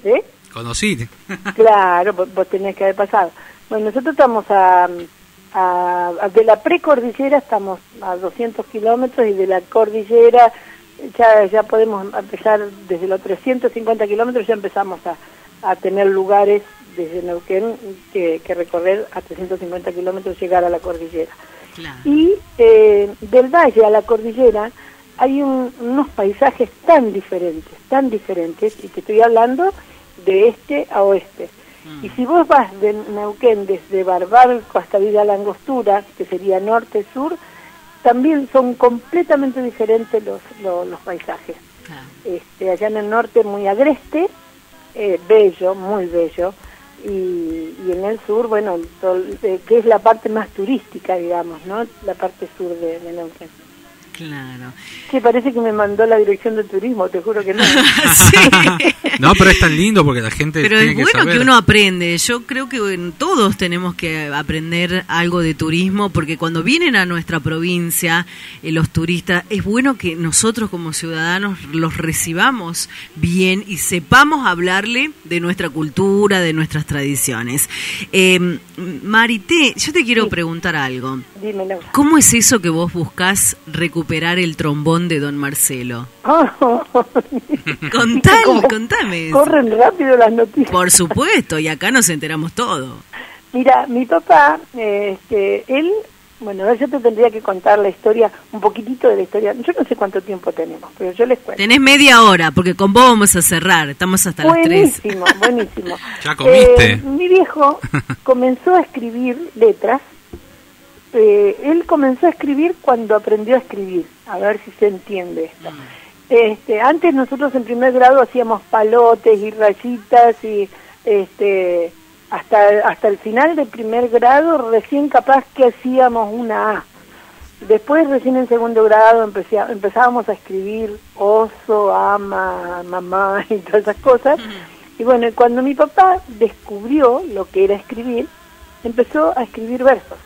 ¿eh? Conocí. Claro, vos, vos tenés que haber pasado. Bueno, nosotros estamos a, a- a- de la precordillera estamos a 200 kilómetros y de la cordillera ya ya podemos empezar desde los 350 kilómetros ya empezamos a, a tener lugares desde Neuquén que, que recorrer a 350 kilómetros llegar a la cordillera. Y eh, del valle a la cordillera hay un- unos paisajes tan diferentes, tan diferentes, y te estoy hablando de este a oeste. Y si vos vas de Neuquén desde Barbarco hasta Villa Langostura, que sería norte-sur, también son completamente diferentes los, los, los paisajes. Este, allá en el norte muy agreste, eh, bello, muy bello, y, y en el sur, bueno, eh, que es la parte más turística, digamos, ¿no? La parte sur de, de Neuquén. Claro. Que parece que me mandó la dirección de turismo, te juro que no. No, pero es tan lindo porque la gente Pero tiene es que bueno saber. que uno aprende. Yo creo que todos tenemos que aprender algo de turismo porque cuando vienen a nuestra provincia eh, los turistas, es bueno que nosotros como ciudadanos los recibamos bien y sepamos hablarle de nuestra cultura, de nuestras tradiciones. Eh, Marité, yo te quiero preguntar algo. Dime, Laura. ¿Cómo es eso que vos buscás recuperar el trombón de Don Marcelo? ¿Cómo contame. eso. Corren rápido las noticias. Por supuesto, y acá nos enteramos todo. Mira, mi papá, este, él, bueno, yo te tendría que contar la historia, un poquitito de la historia. Yo no sé cuánto tiempo tenemos, pero yo les cuento. Tenés media hora, porque con vos vamos a cerrar. Estamos hasta las tres. Buenísimo, buenísimo. Ya comiste. Eh, mi viejo comenzó a escribir letras. Eh, él comenzó a escribir cuando aprendió a escribir. A ver si se entiende esto. Este, antes nosotros en primer grado hacíamos palotes y rayitas y este hasta hasta el final del primer grado recién capaz que hacíamos una A. Después recién en segundo grado empecé empezábamos a escribir oso, ama, mamá y todas esas cosas. Y bueno, cuando mi papá descubrió lo que era escribir, empezó a escribir versos.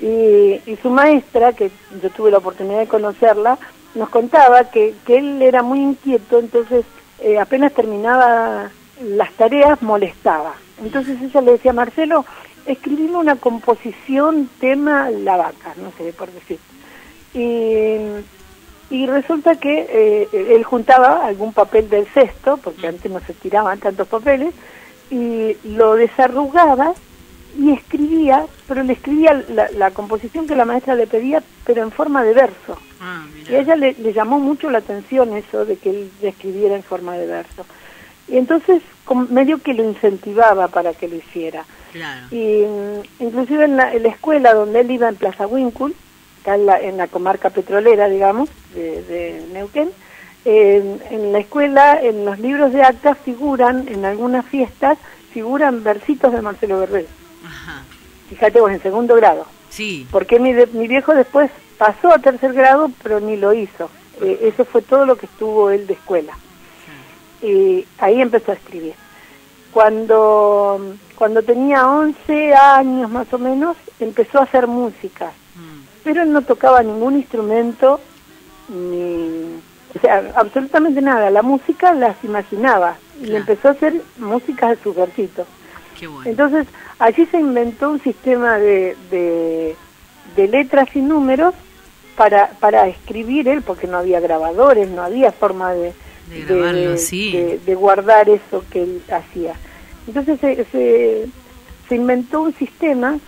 Y, y su maestra, que yo tuve la oportunidad de conocerla, nos contaba que, que él era muy inquieto, entonces eh, apenas terminaba las tareas molestaba. Entonces ella le decía, Marcelo, escribimos una composición tema La Vaca, no sé, por decir. Y, y resulta que eh, él juntaba algún papel del cesto, porque antes no se tiraban tantos papeles, y lo desarrugaba y escribía, pero le escribía la, la composición que la maestra le pedía, pero en forma de verso. y a ella le, le llamó mucho la atención eso de que él le escribiera en forma de verso. Y entonces como medio que lo incentivaba para que lo hiciera. Claro. Y mm, inclusive en la, en la escuela donde él iba en Plaza Wincul, acá en la, en la comarca petrolera, digamos, de, de Neuquén, en, en la escuela, en los libros de actas figuran, en algunas fiestas, figuran versitos de Marcelo Verbel. Fíjate vos, en segundo grado. Sí. Porque mi, de- mi viejo después pasó a tercer grado, pero ni lo hizo. Eh, eso fue todo lo que estuvo él de escuela. Y ahí empezó a escribir. Cuando, cuando tenía 11 años más o menos, empezó a hacer música. Pero él no tocaba ningún instrumento, ni, o sea, absolutamente nada. La música las imaginaba y empezó a hacer música de sus versitos. Entonces, allí se inventó un sistema de, de, de letras y números para, para escribir él, porque no había grabadores, no había forma de, De grabarlo, de- sí. guardar eso que él hacía. Entonces se, se, se inventó un sistema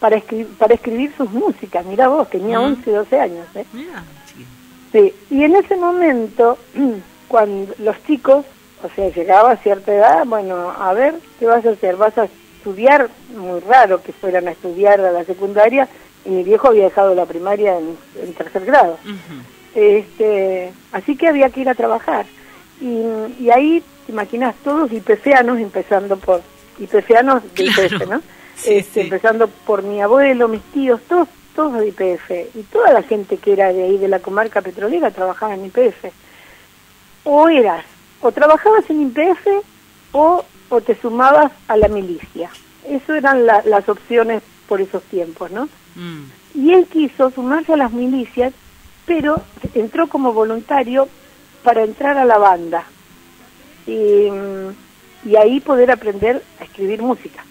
para, escri- para escribir sus músicas. Mira vos, tenía Ujú. 11, 12 años. ¿eh? Sí, y en ese momento, cuando los chicos, o sea, llegaba a cierta edad, bueno, a ver, ¿qué vas a hacer? ¿Vas a estudiar? Muy raro que fueran a estudiar a la secundaria, y mi viejo había dejado la primaria en, en tercer grado. este Así que había que ir a trabajar. Y, y ahí, te imaginas, todos IPFeanos, empezando por IPFeanos de IPF, ¿no? este, Empezando por mi abuelo, mis tíos, todos todos de IPF. Y toda la gente que era de ahí, de la comarca petrolera, trabajaba en IPF. O eras, o trabajabas en IPF, o, o te sumabas a la milicia. Eso eran la- las opciones por esos tiempos, ¿no? Y él quiso sumarse a las milicias, pero entró como voluntario para entrar a la banda y, mm, y ahí poder aprender a escribir música.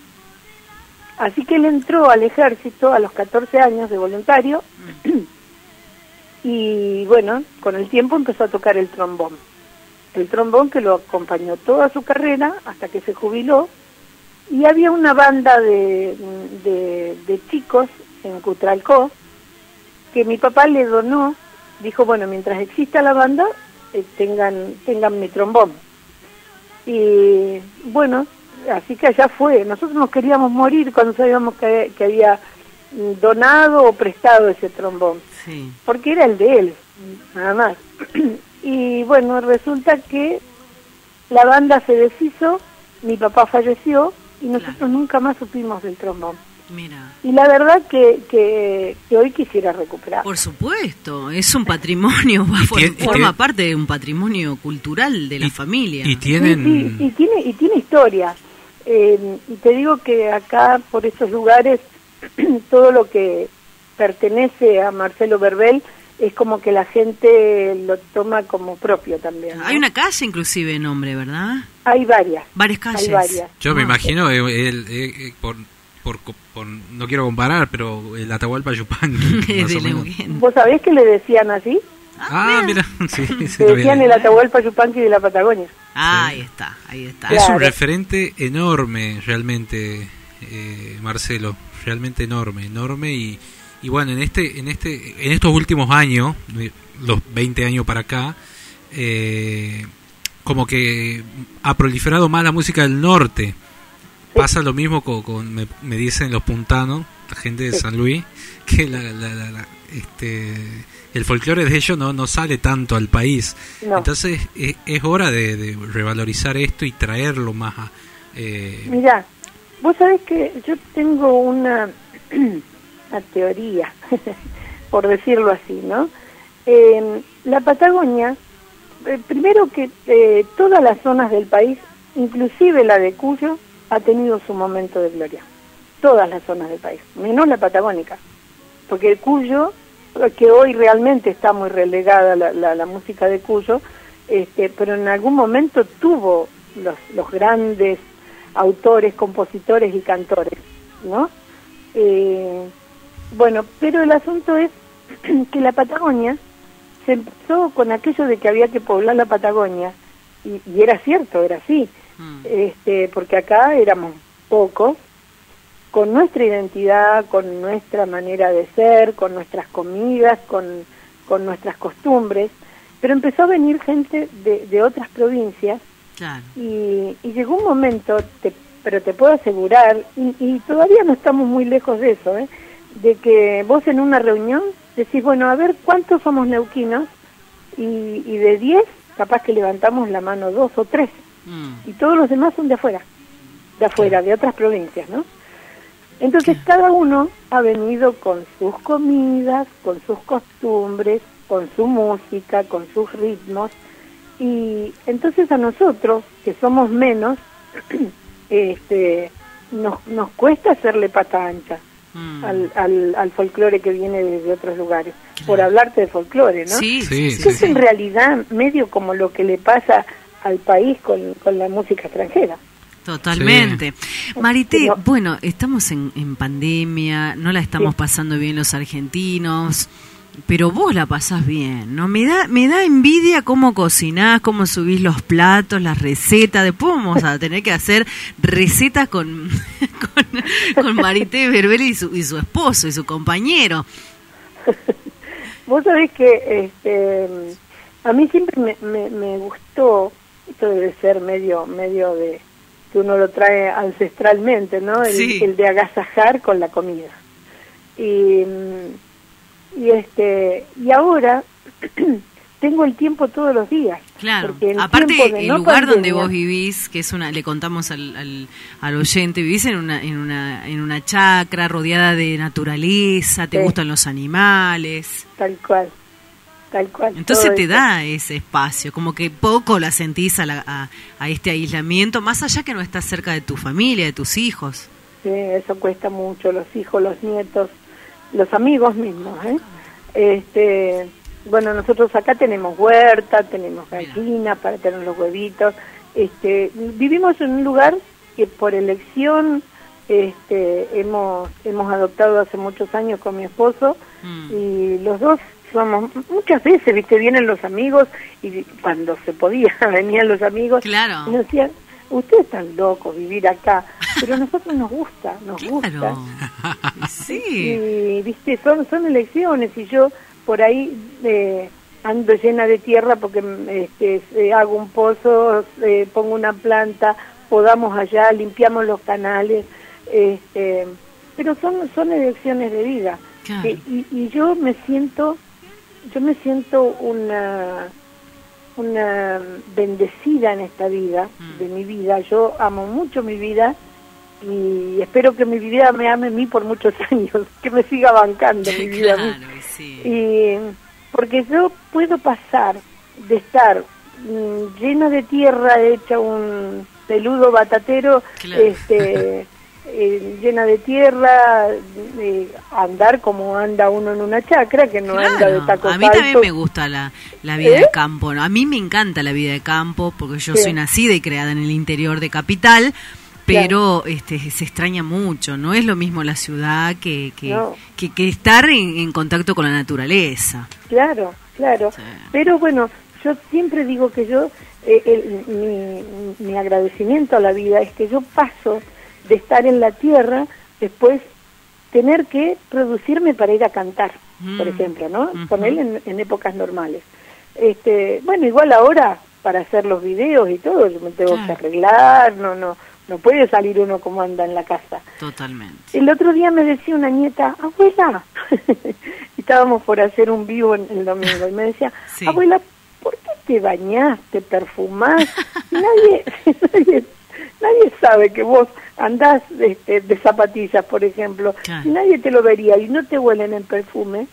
Así que él entró al ejército a los 14 años de voluntario y bueno, con el tiempo empezó a tocar el trombón. El trombón que lo acompañó toda su carrera hasta que se jubiló y había una banda de, de, de chicos en Cutralcó que mi papá le donó, dijo, bueno, mientras exista la banda, eh, tengan, tengan mi trombón. Y bueno, así que allá fue. Nosotros nos queríamos morir cuando sabíamos que, que había donado o prestado ese trombón, Sí. porque era el de él, nada más. y bueno, resulta que la banda se deshizo, mi papá falleció y nosotros nunca más supimos del trombón. Mira. Y la verdad que, que, que hoy quisiera recuperar. Por supuesto, es un patrimonio, forma parte de un patrimonio cultural de la familia. Y tienen... Sí, sí, y tiene y tiene historia. Eh, y te digo que acá por estos lugares todo lo que pertenece a Marcelo Verbel es como que la gente lo toma como propio también. ¿no? Hay una calle inclusive nombre, ¿verdad? Hay varias. Varias calles. Hay varias. Yo me imagino, eh, el, eh, eh, por, por, por- no quiero comparar, pero el Atahualpa Yupanqui, más o menos. ¿Vos sabés que le decían así? Ah, mira, sí, sí, Le decían el Atahualpa Yupanqui de la Patagonia. Ah, ahí está, ahí está. Es un referente enorme, realmente, eh, Marcelo, realmente enorme, enorme y, y bueno, en este, en este, en estos últimos años, eh, los 20 años para acá, eh, como que ha proliferado más la música del norte. Pasa lo mismo con, con- me, me dicen los puntanos, la gente de. San Luis, que la, la- la- este, el folclore de ellos no, no sale tanto al país. No. Entonces es, es hora de, de revalorizar esto y traerlo más a... eh, Mira, vos sabés que yo tengo una, una teoría, por decirlo así, ¿no? En la Patagonia, eh, primero que eh, todas las zonas del país, inclusive la de Cuyo, ha tenido su momento de gloria. Todas las zonas del país, menos la patagónica. Porque el Cuyo, que hoy realmente está muy relegada la, la, la música de Cuyo, este, pero en algún momento tuvo los, grandes autores, compositores y cantores, ¿no? Eh, bueno, pero el asunto es que la Patagonia se empezó con aquello de que había que poblar la Patagonia, y, y era cierto, era así, este, porque acá éramos pocos, con nuestra identidad, con nuestra manera de ser, con nuestras comidas, con, con nuestras costumbres, pero empezó a venir gente de, de otras provincias. Claro. y, y llegó un momento, te- pero te puedo asegurar, y, y todavía no estamos muy lejos de eso, ¿eh? De que vos en una reunión decís, bueno, a ver, ¿cuántos somos neuquinos? Y, y de 10, capaz que levantamos la mano dos o tres, Mm. y todos los demás son de afuera, de afuera, de otras provincias, ¿no? Entonces cada uno ha venido con sus comidas, con sus costumbres, con su música, con sus ritmos, y entonces a nosotros, que somos menos, este, nos, nos cuesta hacerle pata ancha Mm. al, al, al folclore que viene desde otros lugares, por hablarte de folclore, ¿no? Sí, sí, sí, Que es sí. en realidad medio como lo que le pasa al país con, con la música extranjera. Totalmente. Marité, bueno, estamos en, en pandemia, no la estamos Sí. pasando bien los argentinos, pero vos la pasás bien, ¿no? Me da, me da envidia cómo cocinás, cómo subís los platos, las recetas. Después vamos a tener que hacer recetas con, con, con Marité Berbeli y su, y su esposo y su compañero. Vos sabés que este, a mí siempre me, me, me gustó, esto debe ser medio, medio de que uno lo trae ancestralmente, ¿no? El, Sí. el de agasajar con la comida. Y, mm, y este y ahora tengo el tiempo todos los días. Claro. Aparte, el no lugar donde vos vivís, que es una, le contamos al, al, al oyente, vivís en una, en una, en una chacra rodeada de naturaleza, te gustan los animales. Tal cual, tal cual. Entonces te eso. da ese espacio, como que poco la sentís a, la- a, a este aislamiento, más allá que no estás cerca de tu familia, de tus hijos. Sí, eso cuesta mucho, los hijos, los nietos, los amigos mismos, ¿eh? Este, bueno, nosotros acá tenemos huerta, tenemos gallinas para tener los huevitos. Este, vivimos en un lugar que por elección este, hemos hemos adoptado hace muchos años con mi esposo y los dos somos muchas veces, viste, vienen los amigos y cuando se podía venían los amigos Claro. y nos decían, ustedes están locos vivir acá, pero a nosotros nos gusta, nos gusta. Sí. Y, viste, son, son elecciones y yo por ahí eh, ando llena de tierra porque este, eh, hago un pozo, eh, pongo una planta, podamos allá, limpiamos los canales, este, pero son, son elecciones de vida. Claro. Eh, y, y yo me siento, yo me siento una una bendecida en esta vida, Mm. de mi vida. Yo amo mucho mi vida y espero que mi vida me ame a mí por muchos años, que me siga bancando mi vida a mí. Claro, y sí. Y porque yo puedo pasar de estar mm, llena de tierra, hecha un peludo batatero, Claro. este, eh, llena de tierra, eh, andar como anda uno en una chacra, que no anda de tacos a mí también me gusta la, la vida ¿Eh? de campo. ¿no? A mí me encanta la vida de campo porque yo Sí. soy nacida y creada en el interior de capital, pero este, se extraña mucho. No es lo mismo la ciudad que, que, No. que, que estar en, en contacto con la naturaleza. Claro, claro. Pero bueno, yo siempre digo que yo, eh, el- mi, mi agradecimiento a la vida es que yo paso de estar en la tierra, después tener que producirme para ir a cantar, por Mm. ejemplo, ¿no? Con él en, en épocas normales. Este, bueno, igual ahora para hacer los videos y todo, yo me tengo Claro. que arreglar, no, no, no puede salir uno como anda en la casa. Totalmente. El otro día me decía una nieta, abuela, estábamos por hacer un vivo en el domingo, y me decía, Sí. abuela, ¿por qué te bañás, te perfumás? nadie, nadie, nadie sabe que vos andás este, de zapatillas, por ejemplo, Claro. y nadie te lo vería y no te huelen el perfume.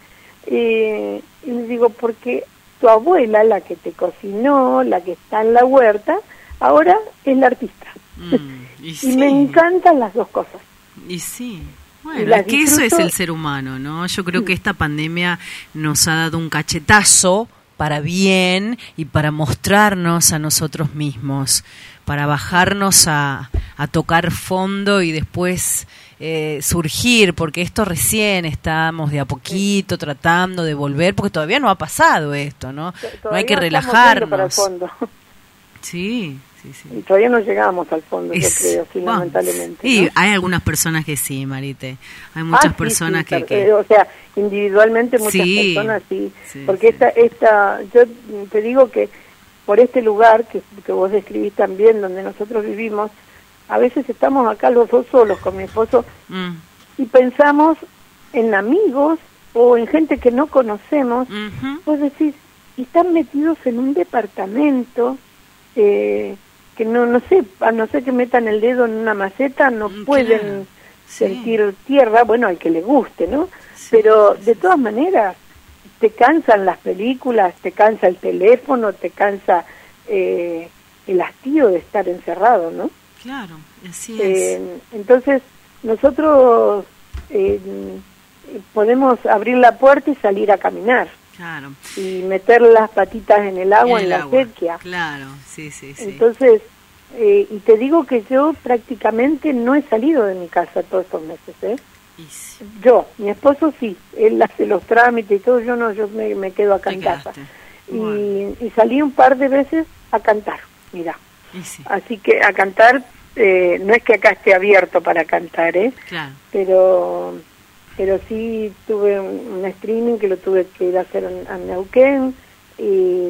Eh, y le digo, porque tu abuela, la que te cocinó, la que está en la huerta, ahora es la artista. Mm, y Y sí. me encantan las dos cosas. Y sí. Bueno, es que eso es el ser humano, ¿no? Yo creo que esta pandemia nos ha dado un cachetazo para bien y para mostrarnos a nosotros mismos, para bajarnos a, a tocar fondo y después eh, surgir, porque esto recién estamos de a poquito tratando de volver, porque todavía no ha pasado esto, ¿no? No hay que yendo para el relajarnos. fondo. Sí, sí, sí. Y todavía no llegamos al fondo, Es- yo creo, sí, bueno, lamentablemente. Y ¿no? hay algunas personas que sí, Marite. Hay muchas Ah, sí, personas que, que- eh, o sea, individualmente muchas personas sí, porque esta, esta, yo te digo que por este lugar que, que vos describís también, donde nosotros vivimos, a veces estamos acá los dos solos con mi esposo Mm, y pensamos en amigos o en gente que no conocemos, ujú. vos decís, y están metidos en un departamento eh, que no, no sé, a no ser que metan el dedo en una maceta, no pueden sentir tierra, bueno, al que le guste, ¿no? Pero de todas maneras, te cansan las películas, te cansa el teléfono, te cansa eh, el hastío de estar encerrado, ¿no? Claro, así Eh, es. entonces, nosotros eh, podemos abrir la puerta y salir a caminar Claro. y meter las patitas en el agua, en, el la agua. sequía. Claro, sí, sí, sí. Entonces, eh, y te digo que yo prácticamente no he salido de mi casa todos estos meses, ¿eh? Yo, mi esposo sí, él hace los trámites y todo, yo no, yo me, me quedo acá en casa. Y, y salí un par de veces a cantar, mira. Así que a cantar, eh, no es que acá esté abierto para cantar, ¿eh? Claro. Pero, pero sí tuve un, un streaming que lo tuve que ir a hacer en, a Neuquén, y,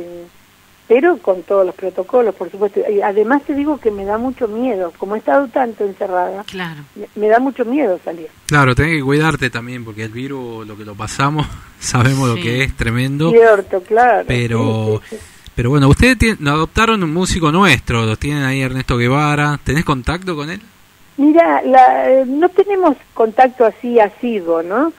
pero con todos los protocolos, por supuesto. Y además te digo que me da mucho miedo, como he estado tanto encerrada, Claro. me, me da mucho miedo salir. Claro, tenés que cuidarte también porque el virus, lo que lo pasamos, sabemos lo que es tremendo. Cierto, claro. Pero, Sí, sí, sí. pero bueno, ustedes tienen- adoptaron un músico nuestro, los tienen ahí Ernesto Guevara. ¿Tenés contacto con él? Mira, la, eh, no tenemos contacto así asiduo, ¿no?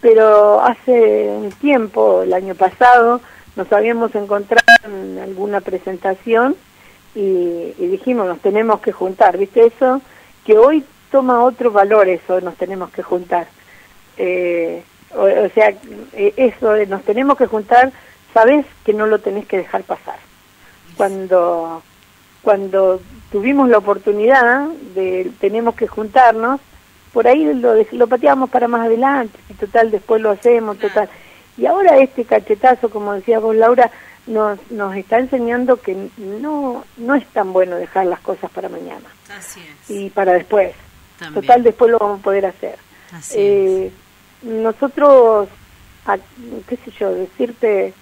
Pero hace un tiempo, el año pasado, nos habíamos encontrado en alguna presentación y, y dijimos, nos tenemos que juntar, ¿viste eso? Que hoy toma otro valor eso, nos tenemos que juntar. Eh, o, o sea, eh, eso nos tenemos que juntar, sabes que no lo tenés que dejar pasar. Cuando cuando tuvimos la oportunidad de tenemos que juntarnos, por ahí lo, lo pateamos para más adelante, y total después lo hacemos, total. Y ahora este cachetazo, como decía vos Laura, nos, nos está enseñando que no, no es tan bueno dejar las cosas para mañana Así es. y para después. También. Total después lo vamos a poder hacer. Así Eh, nosotros, a- qué sé yo, decirte,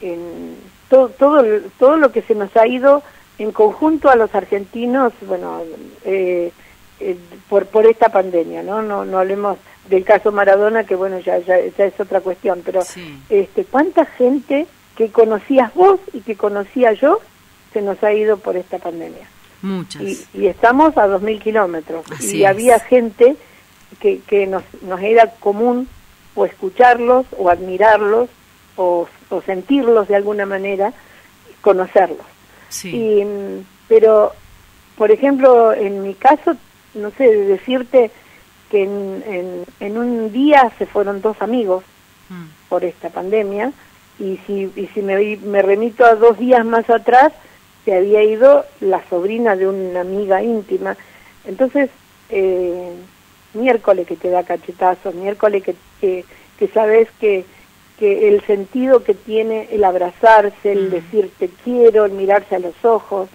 en todo, todo, todo lo que se nos ha ido en conjunto a los argentinos, bueno, eh, eh, por, por esta pandemia, ¿no? ¿no? No hablemos del caso Maradona, que bueno, ya, ya, ya es otra cuestión, pero este, ¿cuánta gente que conocías vos y que conocía yo se nos ha ido por esta pandemia? Muchas. y, y estamos a 2.000 kilómetros. Y es. había gente que, que nos, nos era común o escucharlos o admirarlos o, o sentirlos de alguna manera, conocerlos. Y, mm, pero, por ejemplo, en mi caso, no sé, decirte que en, en, en un día se fueron dos amigos por esta pandemia y si, y si me, me remito a dos días más atrás, se había ido la sobrina de una amiga íntima. Entonces, eh, miércoles que te da cachetazos, miércoles que, que, que sabes que, que el sentido que tiene el abrazarse, el decir te quiero, el mirarse a los ojos,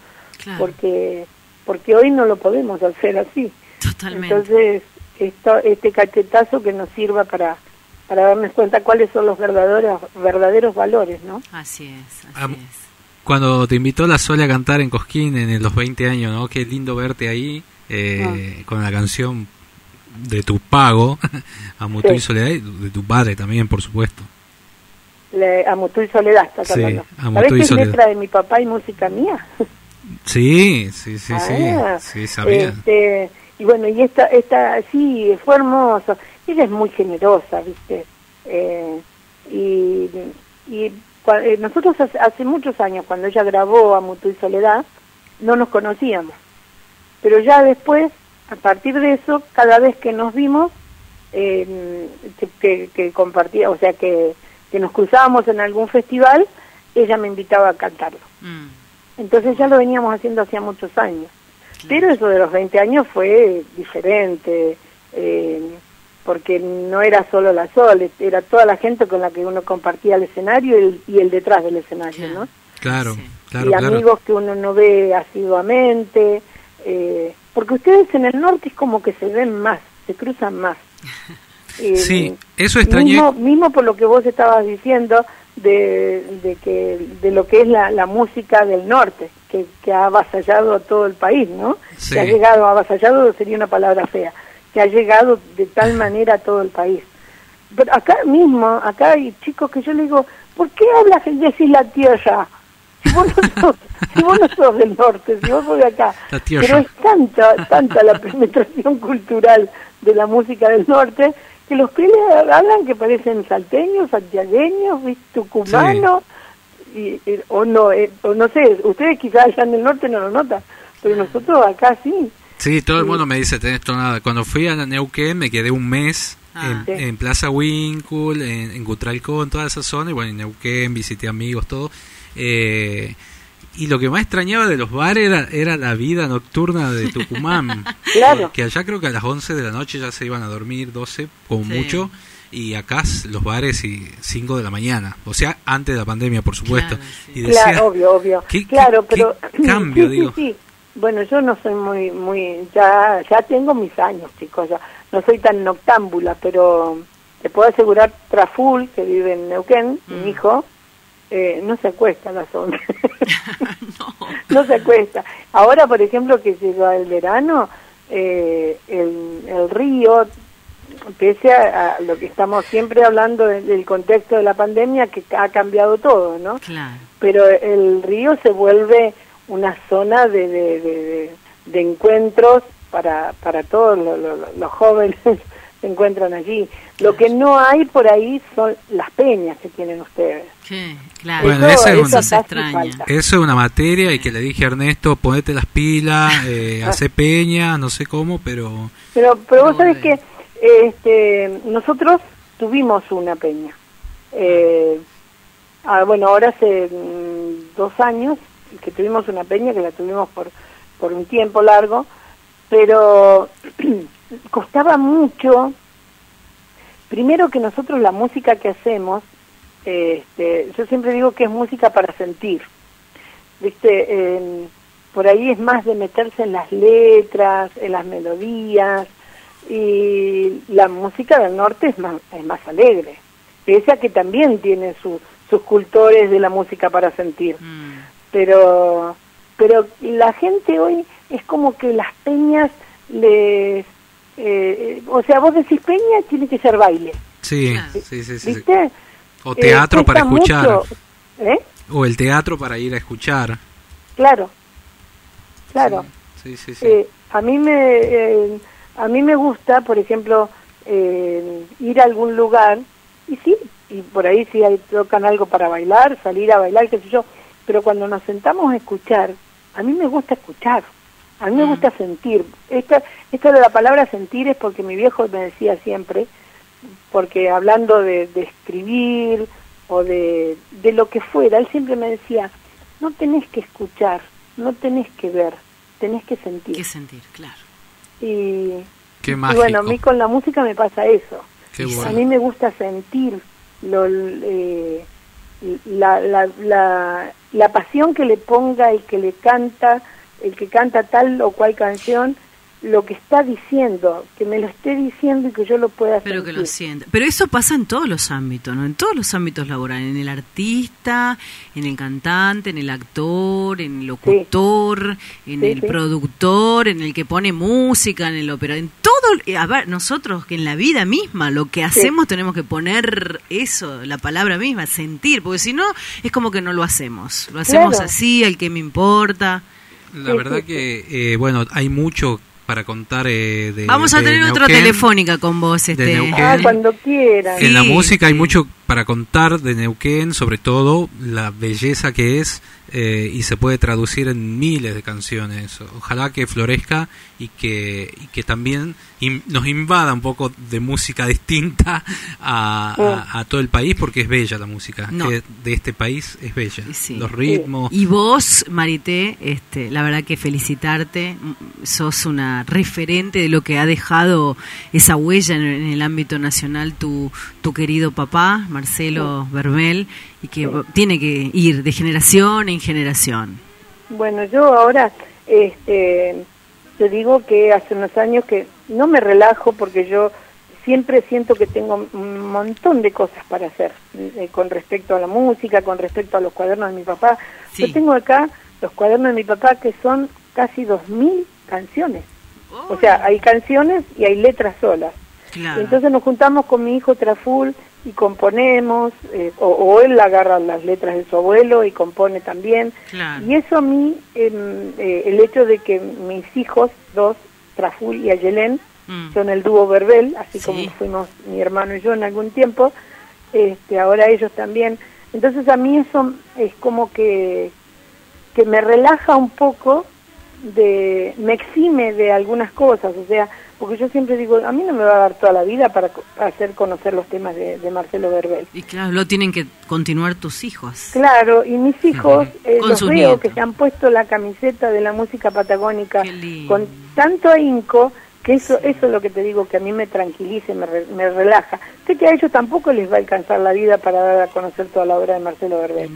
Claro. porque porque hoy no lo podemos hacer así. Totalmente. Entonces, esto, este cachetazo que nos sirva para para darnos cuenta cuáles son los verdaderos verdaderos valores, ¿no? Así es, así Am- es. Cuando te invitó la Sole a cantar en Cosquín en los 20 años, ¿no? Qué lindo verte ahí eh, con la canción de tu pago, a Mutu y Sí. Soledad, y de tu padre también, por supuesto. Le, a Mutu y Soledad estás Sí, hablando. a ¿Sabés que es letra de mi papá y música mía? Sí, sí, sí, Ah, sí, sí, sabía. Este, y bueno, y esta, esta, sí, fue hermoso. Ella es muy generosa, ¿viste? Eh, y y cua- eh, nosotros hace, hace muchos años, cuando ella grabó a Mutu y Soledad, no nos conocíamos. Pero ya después, a partir de eso, cada vez que nos vimos, eh, que, que, que compartía, o sea, que, que nos cruzábamos en algún festival, ella me invitaba a cantarlo. Mm. Entonces ya lo veníamos haciendo hacía muchos años. Pero eso de los 20 años fue diferente, eh, porque no era solo la Sol, era toda la gente con la que uno compartía el escenario y el, y el detrás del escenario, ¿no? Claro, claro, y claro. amigos que uno no ve asiduamente, eh, porque ustedes en el norte es como que se ven más, se cruzan más. Eh, Sí, eso extrañé. Mismo, mismo por lo que vos estabas diciendo de, de que de lo que es la, la música del norte, que, que ha avasallado a todo el país, ¿no? Sí. Que ha llegado, avasallado sería una palabra fea, que ha llegado de tal manera a todo el país. Pero acá mismo, acá hay chicos que yo le digo, ¿por qué hablas y decís la tierra? Si vos no sos, si vos no sos del norte, si vos sos de acá. La tierra. Pero es tanta, tanta la penetración cultural de la música del norte que los pibes hablan que parecen salteños, santiagueños, ¿viste? tucumanos, y, y- o no, eh, o no sé, ustedes quizás allá en el norte no lo notan, pero nosotros acá sí. Sí, todo el mundo me dice, tenés tonada. Cuando fui a Neuquén me quedé un mes Ah. en, en Plaza Winkle, en, en Cutralcó, en toda esa zona, y bueno, en Neuquén visité amigos, todo. Eh, y lo que más extrañaba de los bares era, era la vida nocturna de Tucumán. Claro. Que allá creo que a las 11 de la noche ya se iban a dormir, 12 como Sí. mucho, y acá los bares y 5 de la mañana. O sea, antes de la pandemia, por supuesto. Y decía, Claro, obvio, obvio. ¿qué- claro, qué- pero qué cambio, sí, sí, digo? sí. Bueno, yo no soy muy, muy, ya, ya tengo mis años, chicos, ya no soy tan noctámbula, pero te puedo asegurar Traful, que vive en Neuquén, Mm. mi hijo, eh, no se acuesta a las 11. no. se acuesta. Ahora, por ejemplo, que llega el verano, eh, el, el río, pese a, a lo que estamos siempre hablando de- del contexto de la pandemia, que ha cambiado todo, ¿no? Claro. pero el río se vuelve una zona de, de, de, encuentros para, para todos lo- lo- lo- los jóvenes se encuentran allí. Lo que no hay por ahí son las peñas que tienen ustedes. ¿Qué? Claro. Bueno, Eso- es eso un- se casi extraña. Eso es una materia y que le dije a Ernesto, ponete las pilas, eh, hace peña, no sé cómo, pero... Pero, pero vos sabés que este, nosotros tuvimos una peña. Eh, ah, bueno, ahora hace mm, dos años que tuvimos una peña, que la tuvimos por, por un tiempo largo, pero costaba mucho, primero que nosotros la música que hacemos, este, yo siempre digo que es música para sentir. ¿Viste? Por ahí es más de meterse en las letras, en las melodías, y la música del norte es más, es más alegre, pese a que también tiene su- sus cultores de la música para sentir. Mm. Pero, pero la gente hoy es como que las peñas les... eh, o sea, vos decís peña, tiene que ser baile, Sí, Claro. sí, sí. ¿viste? O teatro Eh, para escuchar. mucho, ¿Eh? O el teatro para ir a escuchar. Claro, claro. Sí, sí, sí. Eh, a mí me eh, a mí me gusta, por ejemplo, eh, ir a algún lugar y sí, y por ahí sí hay, tocan algo para bailar, salir a bailar, qué sé yo, pero cuando nos sentamos a escuchar, a mí me gusta escuchar, a mí me Mm. gusta sentir. Esta, esta de la palabra sentir es porque mi viejo me decía siempre, porque hablando de, de escribir o de, de lo que fuera, él siempre me decía, no tenés que escuchar, no tenés que ver, tenés que sentir. ¿Qué sentir? Claro. Y, Qué y bueno, a mí con la música me pasa eso. Qué A bueno. mí me gusta sentir lo, eh, la, la, la, la pasión que le ponga el que le canta, el que canta tal o cual canción, lo que está diciendo, que me lo esté diciendo y que yo lo pueda Pero que lo sienta. Pero eso pasa en todos los ámbitos, ¿no? En todos los ámbitos laborales. En el artista, en el cantante, en el actor, en el locutor, en Sí, el sí. productor, en el que pone música, en el operador. En todo. eh, A ver, nosotros que en la vida misma lo que hacemos tenemos que poner eso, la palabra misma, sentir. Porque si no, es como que no lo hacemos. Lo hacemos Claro. así, al que me importa. La Sí, verdad sí, que, eh, bueno, hay mucho para contar eh, de Vamos a de tener otra Neuquén. telefónica con vos, este. Neuquén. Ah, cuando quieran. En la música hay mucho para contar de Neuquén, sobre todo la belleza que es eh, y se puede traducir en miles de canciones. Ojalá que florezca y que, y que también in- nos invada un poco de música distinta a, a- a todo el país porque es bella la música No. que de este país es bella. Sí. Los ritmos. Y vos, Marité, este, la verdad que felicitarte, sos una referente de lo que ha dejado esa huella en, en el ámbito nacional tu, tu querido papá, Marcelo Bermel, y que tiene que ir de generación en generación. Bueno, yo ahora, este, te digo que hace unos años que no me relajo porque yo siempre siento que tengo un montón de cosas para hacer eh, con respecto a la música, con respecto a los cuadernos de mi papá. Sí. Yo tengo acá los cuadernos de mi papá que son casi dos mil canciones. O sea, hay canciones y hay letras solas. Claro. Entonces nos juntamos con mi hijo Traful y componemos, eh, o, o él agarra las letras de su abuelo y compone también. Claro. Y eso a mí, em, eh, el hecho de que mis hijos, dos, Traful y Ayelén, Mm. son el dúo Verbel, así Sí. como fuimos mi hermano y yo en algún tiempo, este, ahora ellos también. Entonces a mí eso es como que, que me relaja un poco, de me exime de algunas cosas, o sea, porque yo siempre digo, a mí no me va a dar toda la vida para hacer conocer los temas de, de Marcelo Verbel. Y claro, lo tienen que continuar tus hijos. Claro, y mis hijos eh, los veo que se han puesto la camiseta de la música patagónica con tanto ahínco que eso eso es lo que te digo que a mí me tranquiliza, me, re- me relaja. Sé que a ellos tampoco les va a alcanzar la vida para dar a conocer toda la obra de Marcelo Verbel.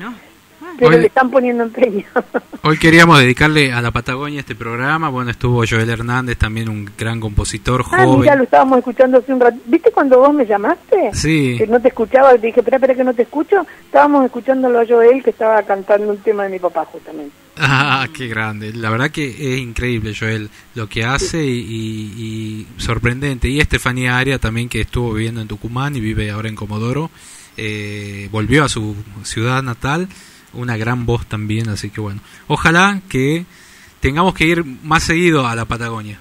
Pero Hoy- le están poniendo empeño. Hoy queríamos dedicarle a la Patagonia este programa. Bueno, estuvo Joel Hernández, también un gran compositor ah, joven. mira, lo estábamos escuchando hace un rato. ¿Viste cuando vos me llamaste? Sí. Que no te escuchaba, te dije, espera, espera que no te escucho. Estábamos escuchándolo a Joel que estaba cantando un tema de mi papá justamente. Ah, qué grande. La verdad que es increíble, Joel, lo que hace y, y- y sorprendente. Y Estefanía Aria también, que estuvo viviendo en Tucumán y vive ahora en Comodoro, eh, volvió a su ciudad natal. Una gran voz también, así que bueno. Ojalá que tengamos que ir más seguido a la Patagonia.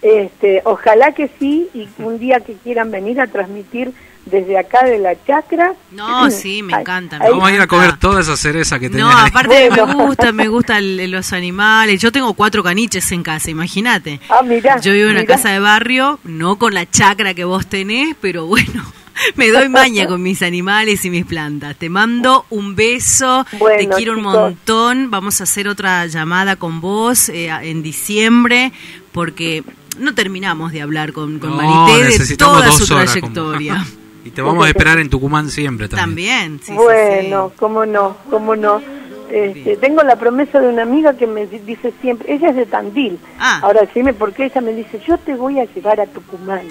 Este, ojalá que sí, y un día que quieran venir a transmitir desde acá de la chacra. No, sí, me encanta. me Vamos a ir a comer toda esa cereza que No, tenés ahí. aparte me gusta, me gustan los animales. Yo tengo cuatro caniches en casa, imagínate. Ah, mirá, Yo vivo en una casa de barrio, no con la chacra que vos tenés, pero bueno, me doy maña con mis animales y mis plantas. Te mando un beso, te Bueno, quiero un montón. Vamos a hacer otra llamada con vos eh, en diciembre, porque no terminamos de hablar con, con No, Marité de necesitamos toda dos su trayectoria. Y te vamos a esperar en Tucumán siempre también. También, sí, sí, bueno, cómo no, cómo no. Este, tengo la promesa de una amiga que me di- dice siempre, ella es de Tandil. Ah. Ahora decime por qué ella me dice, yo te voy a llevar a Tucumán,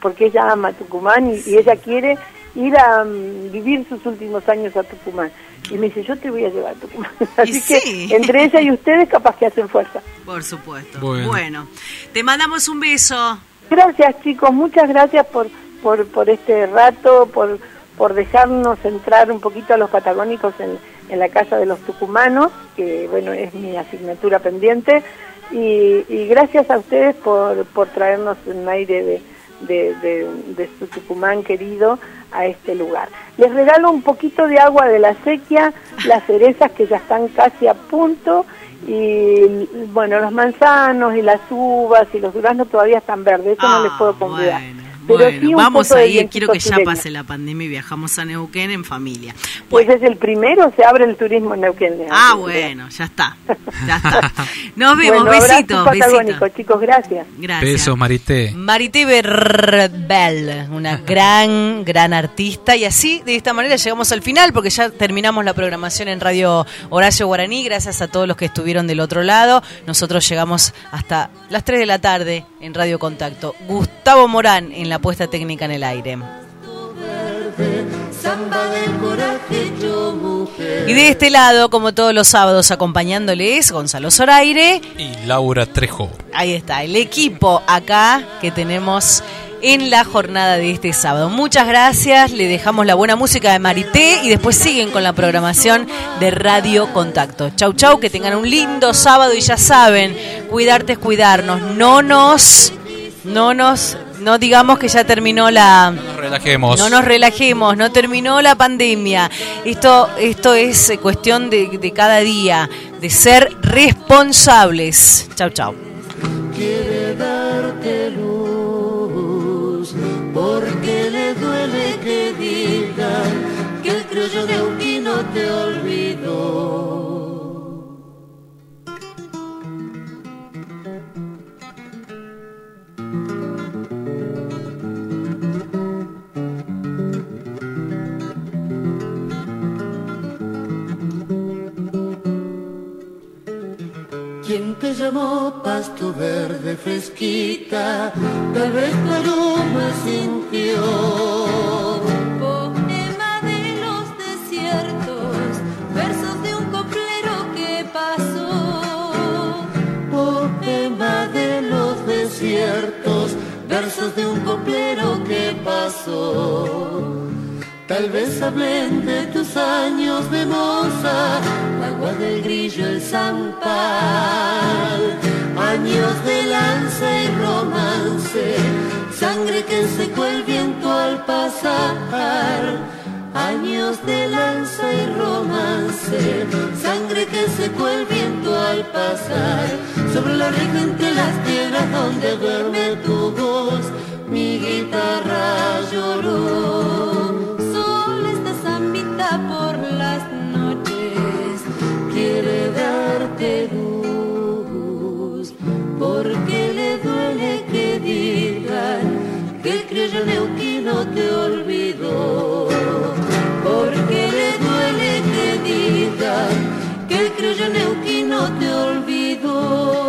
porque ella ama Tucumán y, y ella quiere ir a mm, vivir sus últimos años a Tucumán. Y me dice, yo te voy a llevar a Tucumán. Así que sí. entre ella y ustedes capaz que hacen fuerza. Por supuesto. Bueno. bueno, te mandamos un beso. Gracias chicos, muchas gracias por, por, por este rato, por, por dejarnos entrar un poquito a los patagónicos en, en la casa de los tucumanos, que bueno, es mi asignatura pendiente, y, y gracias a ustedes por, por traernos un aire de, de, de, de su Tucumán querido a este lugar. Les regalo un poquito de agua de la sequía, las cerezas que ya están casi a punto, y bueno, los manzanos y las uvas y los duraznos todavía están verdes, eso no les puedo convidar. Pero sí Bueno, un vamos ahí, quiero que ya pase la pandemia y viajamos a Neuquén en familia. Pues es el primero, se abre el turismo en Neuquén. Ah, bueno, ya está. Ya está. Nos vemos, Bueno, besitos, patagónico, besitos. chicos, gracias. Gracias. Besos, Marité. Marité Verbel, una gran, gran artista. Y así, de esta manera, llegamos al final porque ya terminamos la programación en Radio Horacio Guaraní. Gracias a todos los que estuvieron del otro lado. Nosotros llegamos hasta las 3 de la tarde en Radio Contacto. Gustavo Morán en la puesta técnica en el aire. Y de este lado, como todos los sábados, acompañándoles Gonzalo Zoraire. Y Laura Trejo. Ahí está, el equipo acá que tenemos en la jornada de este sábado. Muchas gracias, le dejamos la buena música de Marité y después siguen con la programación de Radio Contacto. Chau, chau, que tengan un lindo sábado y ya saben, cuidarte es cuidarnos. No nos, no nos, no digamos que ya terminó la... Nos relajemos. No nos relajemos, no terminó la pandemia. Esto, esto es eh, cuestión de, de cada día, de ser responsables. Chau, chau. quiere darte luz, porque le duele que digan que el criollo de Uquino te ¿Quién te llamó pasto verde fresquita? Tal vez tu aroma sintió. Poema de los desiertos, versos de un coplero que pasó. Poema de los desiertos, versos de un coplero que pasó. Tal vez hablen de tus años de moza, agua del grillo, el zampal, años de lanza y romance, sangre que secó el viento al pasar. Años de lanza y romance, sangre que secó el viento al pasar, sobre la reja entre las piedras donde duerme tu voz, mi guitarra lloró. Que el criollo neuquino te olvidó, porque le duele que digan que el criollo neuquino te olvidó.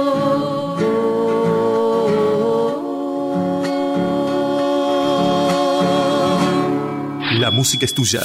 La música es tuya.